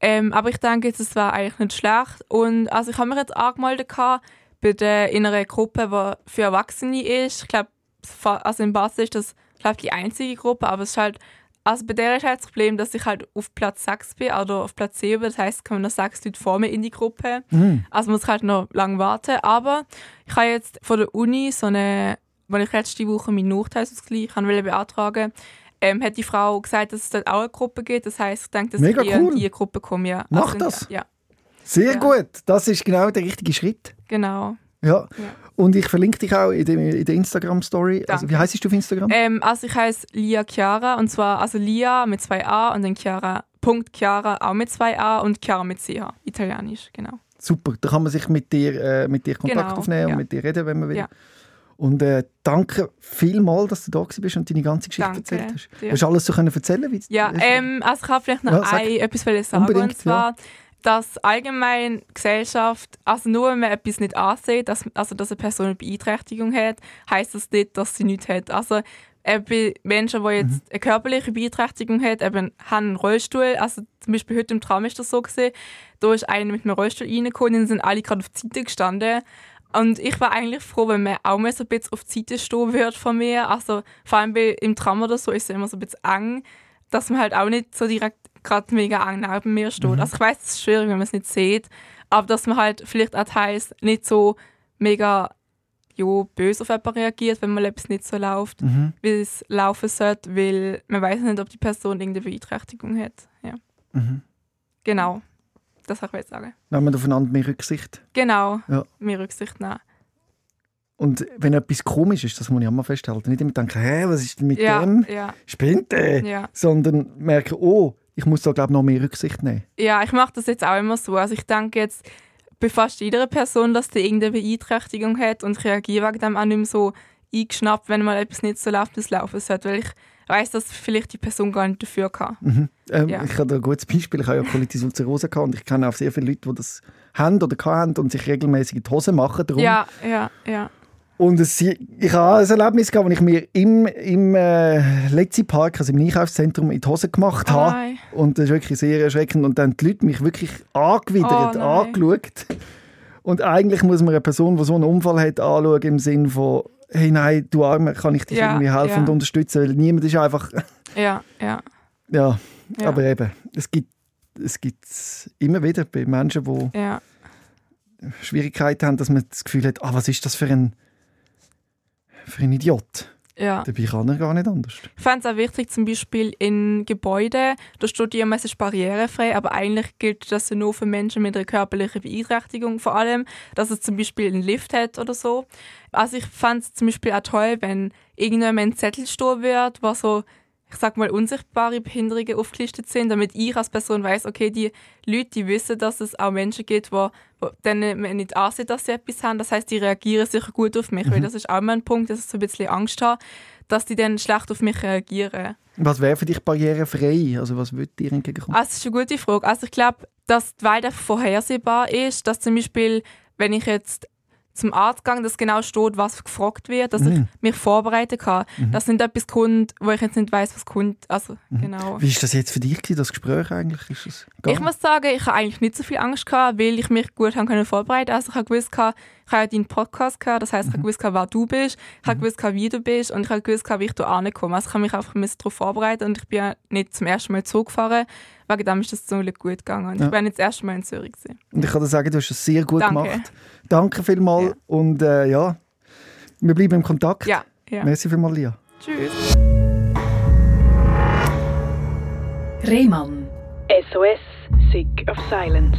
Ähm, aber ich denke, jetzt, das war eigentlich nicht schlecht. Und also ich habe mich jetzt angemeldet gehabt bei der, in einer Gruppe, die für Erwachsene ist. Ich glaube, also in Basel ist das glaub, die einzige Gruppe, aber es ist halt, also bei der ist halt das Problem, dass ich halt auf Platz 6 bin oder auf Platz 7. Das heisst, es kommen noch sechs Leute vor mir in die Gruppe. Mhm. Also muss ich halt noch lange warten. Aber ich habe jetzt von der Uni so eine, weil ich letzte Woche meinen Nachteilsausgleich beantragen ähm, hat die Frau gesagt, dass es dort auch eine Gruppe gibt. Das heisst, ich denke, dass Mega ich cool. in diese Gruppe komme. Ja. Mach in- das. Ja, Sehr Ja. gut, das ist genau der richtige Schritt. Genau. Ja. Ja. Und ich verlinke dich auch in der, in der Instagram-Story. Also, wie heißt du auf Instagram? Ähm, also ich heiße Lia Chiara und zwar also Lia mit zwei A und dann Chiara, Punkt Chiara auch mit zwei A und Chiara mit CH, italienisch, genau. Super, da kann man sich mit dir, äh, mit dir Kontakt Genau, aufnehmen ja. und mit dir reden, wenn man will. Ja. Und äh, danke vielmals, dass du da bist und deine ganze Geschichte Danke erzählt hast. dir. Hast du alles so können erzählen wie Ja, ähm, also ich kann vielleicht noch Ja, ein, etwas sagen. Unbedingt, und zwar, dass allgemein Gesellschaft, also nur wenn man etwas nicht ansieht, dass, also dass eine Person eine Beeinträchtigung hat, heißt das nicht, dass sie nichts hat. Also äh, bei Menschen, die jetzt eine körperliche Beeinträchtigung haben, eben haben einen Rollstuhl, also zum Beispiel heute im Traum ist das so gesehen, da ist einer mit einem Rollstuhl reingekommen und dann sind alle gerade auf die Seite gestanden. Und ich war eigentlich froh, wenn man auch mal so ein bisschen auf die Seite stehen würde von mir. Also vor allem bei, im Tram oder so ist es immer so ein bisschen eng, dass man halt auch nicht so direkt gerade mega eng neben mir steht. Also ich weiß, es ist schwierig, wenn man es nicht sieht, aber dass man halt vielleicht auch teils nicht so mega jo, böse auf jemanden reagiert, wenn mal etwas nicht so läuft, Mhm. wie es laufen sollte, weil man weiß nicht, ob die Person irgendeine Beeinträchtigung hat. Ja. Mhm. Genau. Das wollte ich jetzt sagen. Nehmen wir aufeinander mehr Rücksicht. Genau. Ja. Mehr Rücksicht nehmen. Und wenn etwas komisch ist, das muss ich auch mal festhalten. Nicht immer denken, hä, was ist denn mit Ja, dem? ja, Spinnt der? ja. Sondern merken, oh, ich muss da glaube noch mehr Rücksicht nehmen. Ja, ich mache das jetzt auch immer so. Also ich denke jetzt bei fast jeder Person, dass die irgendeine Beeinträchtigung hat und ich reagiere wegen dem auch nicht mehr so eingeschnappt, wenn mal etwas nicht so läuft, wie es laufen sollte, weil ich weiß, dass vielleicht die Person gar nicht dafür kann. Mhm. Ähm, Ja. Ich habe da ein gutes Beispiel. Ich habe ja Colitis ulcerosa gehabt und ich kenne auch sehr viele Leute, die das haben oder haben und sich regelmäßig in die Hose machen. Darum. Ja, ja, ja. Und es, ich habe auch ein Erlebnis gehabt, wo ich mir im, im äh, Letzi Park, also im Einkaufszentrum, in die Hose gemacht Oh habe. nein. Und das ist wirklich sehr erschreckend. Und dann die Leute mich wirklich angewidert, Oh angeschaut. Und eigentlich muss man eine Person, die so einen Unfall hat, anschauen im Sinne von, hey nein, du Arme, kann ich dich Ja, irgendwie helfen ja. und unterstützen, weil niemand ist einfach, Ja, ja. ja, Ja. aber eben, es gibt es gibt immer wieder bei Menschen, die ja. Schwierigkeiten haben, dass man das Gefühl hat, ah, was ist das für ein, für ein Idiot? ja. Dabei kann er gar nicht anders. Ich fände es auch wichtig, zum Beispiel in Gebäuden, da steht immer, es ist barrierefrei, aber eigentlich gilt das nur für Menschen mit einer körperlichen Beeinträchtigung vor allem, dass es zum Beispiel einen Lift hat oder so. Also ich fände es zum Beispiel auch toll, wenn irgendwann ein Zettel stehen wird, wo so, ich sag mal, unsichtbare Behinderungen aufgelistet sind, damit ich als Person weiß, okay, die Leute, die wissen, dass es auch Menschen gibt, wo, wo denen man nicht ansieht, dass sie etwas haben. Das heißt, die reagieren sicher gut auf mich, weil das ist auch immer ein Punkt, dass ich so ein bisschen Angst habe, dass die dann schlecht auf mich reagieren. Was wäre für dich barrierefrei? Also was würde dir entgegenkommen? Also, das ist eine gute Frage. Also, ich glaube, dass die Welt vorhersehbar ist, dass zum Beispiel, wenn ich jetzt zum Arzt gehe, dass genau steht, was gefragt wird, dass ich Mhm. mich vorbereiten kann. Dass nicht etwas kommt, wo ich jetzt nicht weiß, was kommt. Also, genau. Wie ist das jetzt für dich, gewesen, das Gespräch eigentlich? Ist es Ich gegangen? muss sagen, ich habe eigentlich nicht so viel Angst gehabt, weil ich mich gut haben können vorbereiten. Also ich habe gewusst, gehabt, ich habe ja deinen Podcast gehabt, das heißt, ich habe gewusst, gehabt, wer du bist, ich habe gewusst, gehabt, wie du bist und ich habe gewusst, wie ich da ankomme. Also ich habe mich einfach darauf vorbereiten und ich bin ja nicht zum ersten Mal zugefahren. Wegen dem ist das zum Glück gut gegangen. Und Ja. ich bin nicht das erste Mal in Zürich. Gewesen. Und ich kann dir sagen, du hast es sehr gut Danke. gemacht. Danke vielmals. Ja. Und äh, ja, wir bleiben im Kontakt. Ja, ja. Merci vielmals, Lia. Tschüss. Rehmann. SOS, Sick of Silence.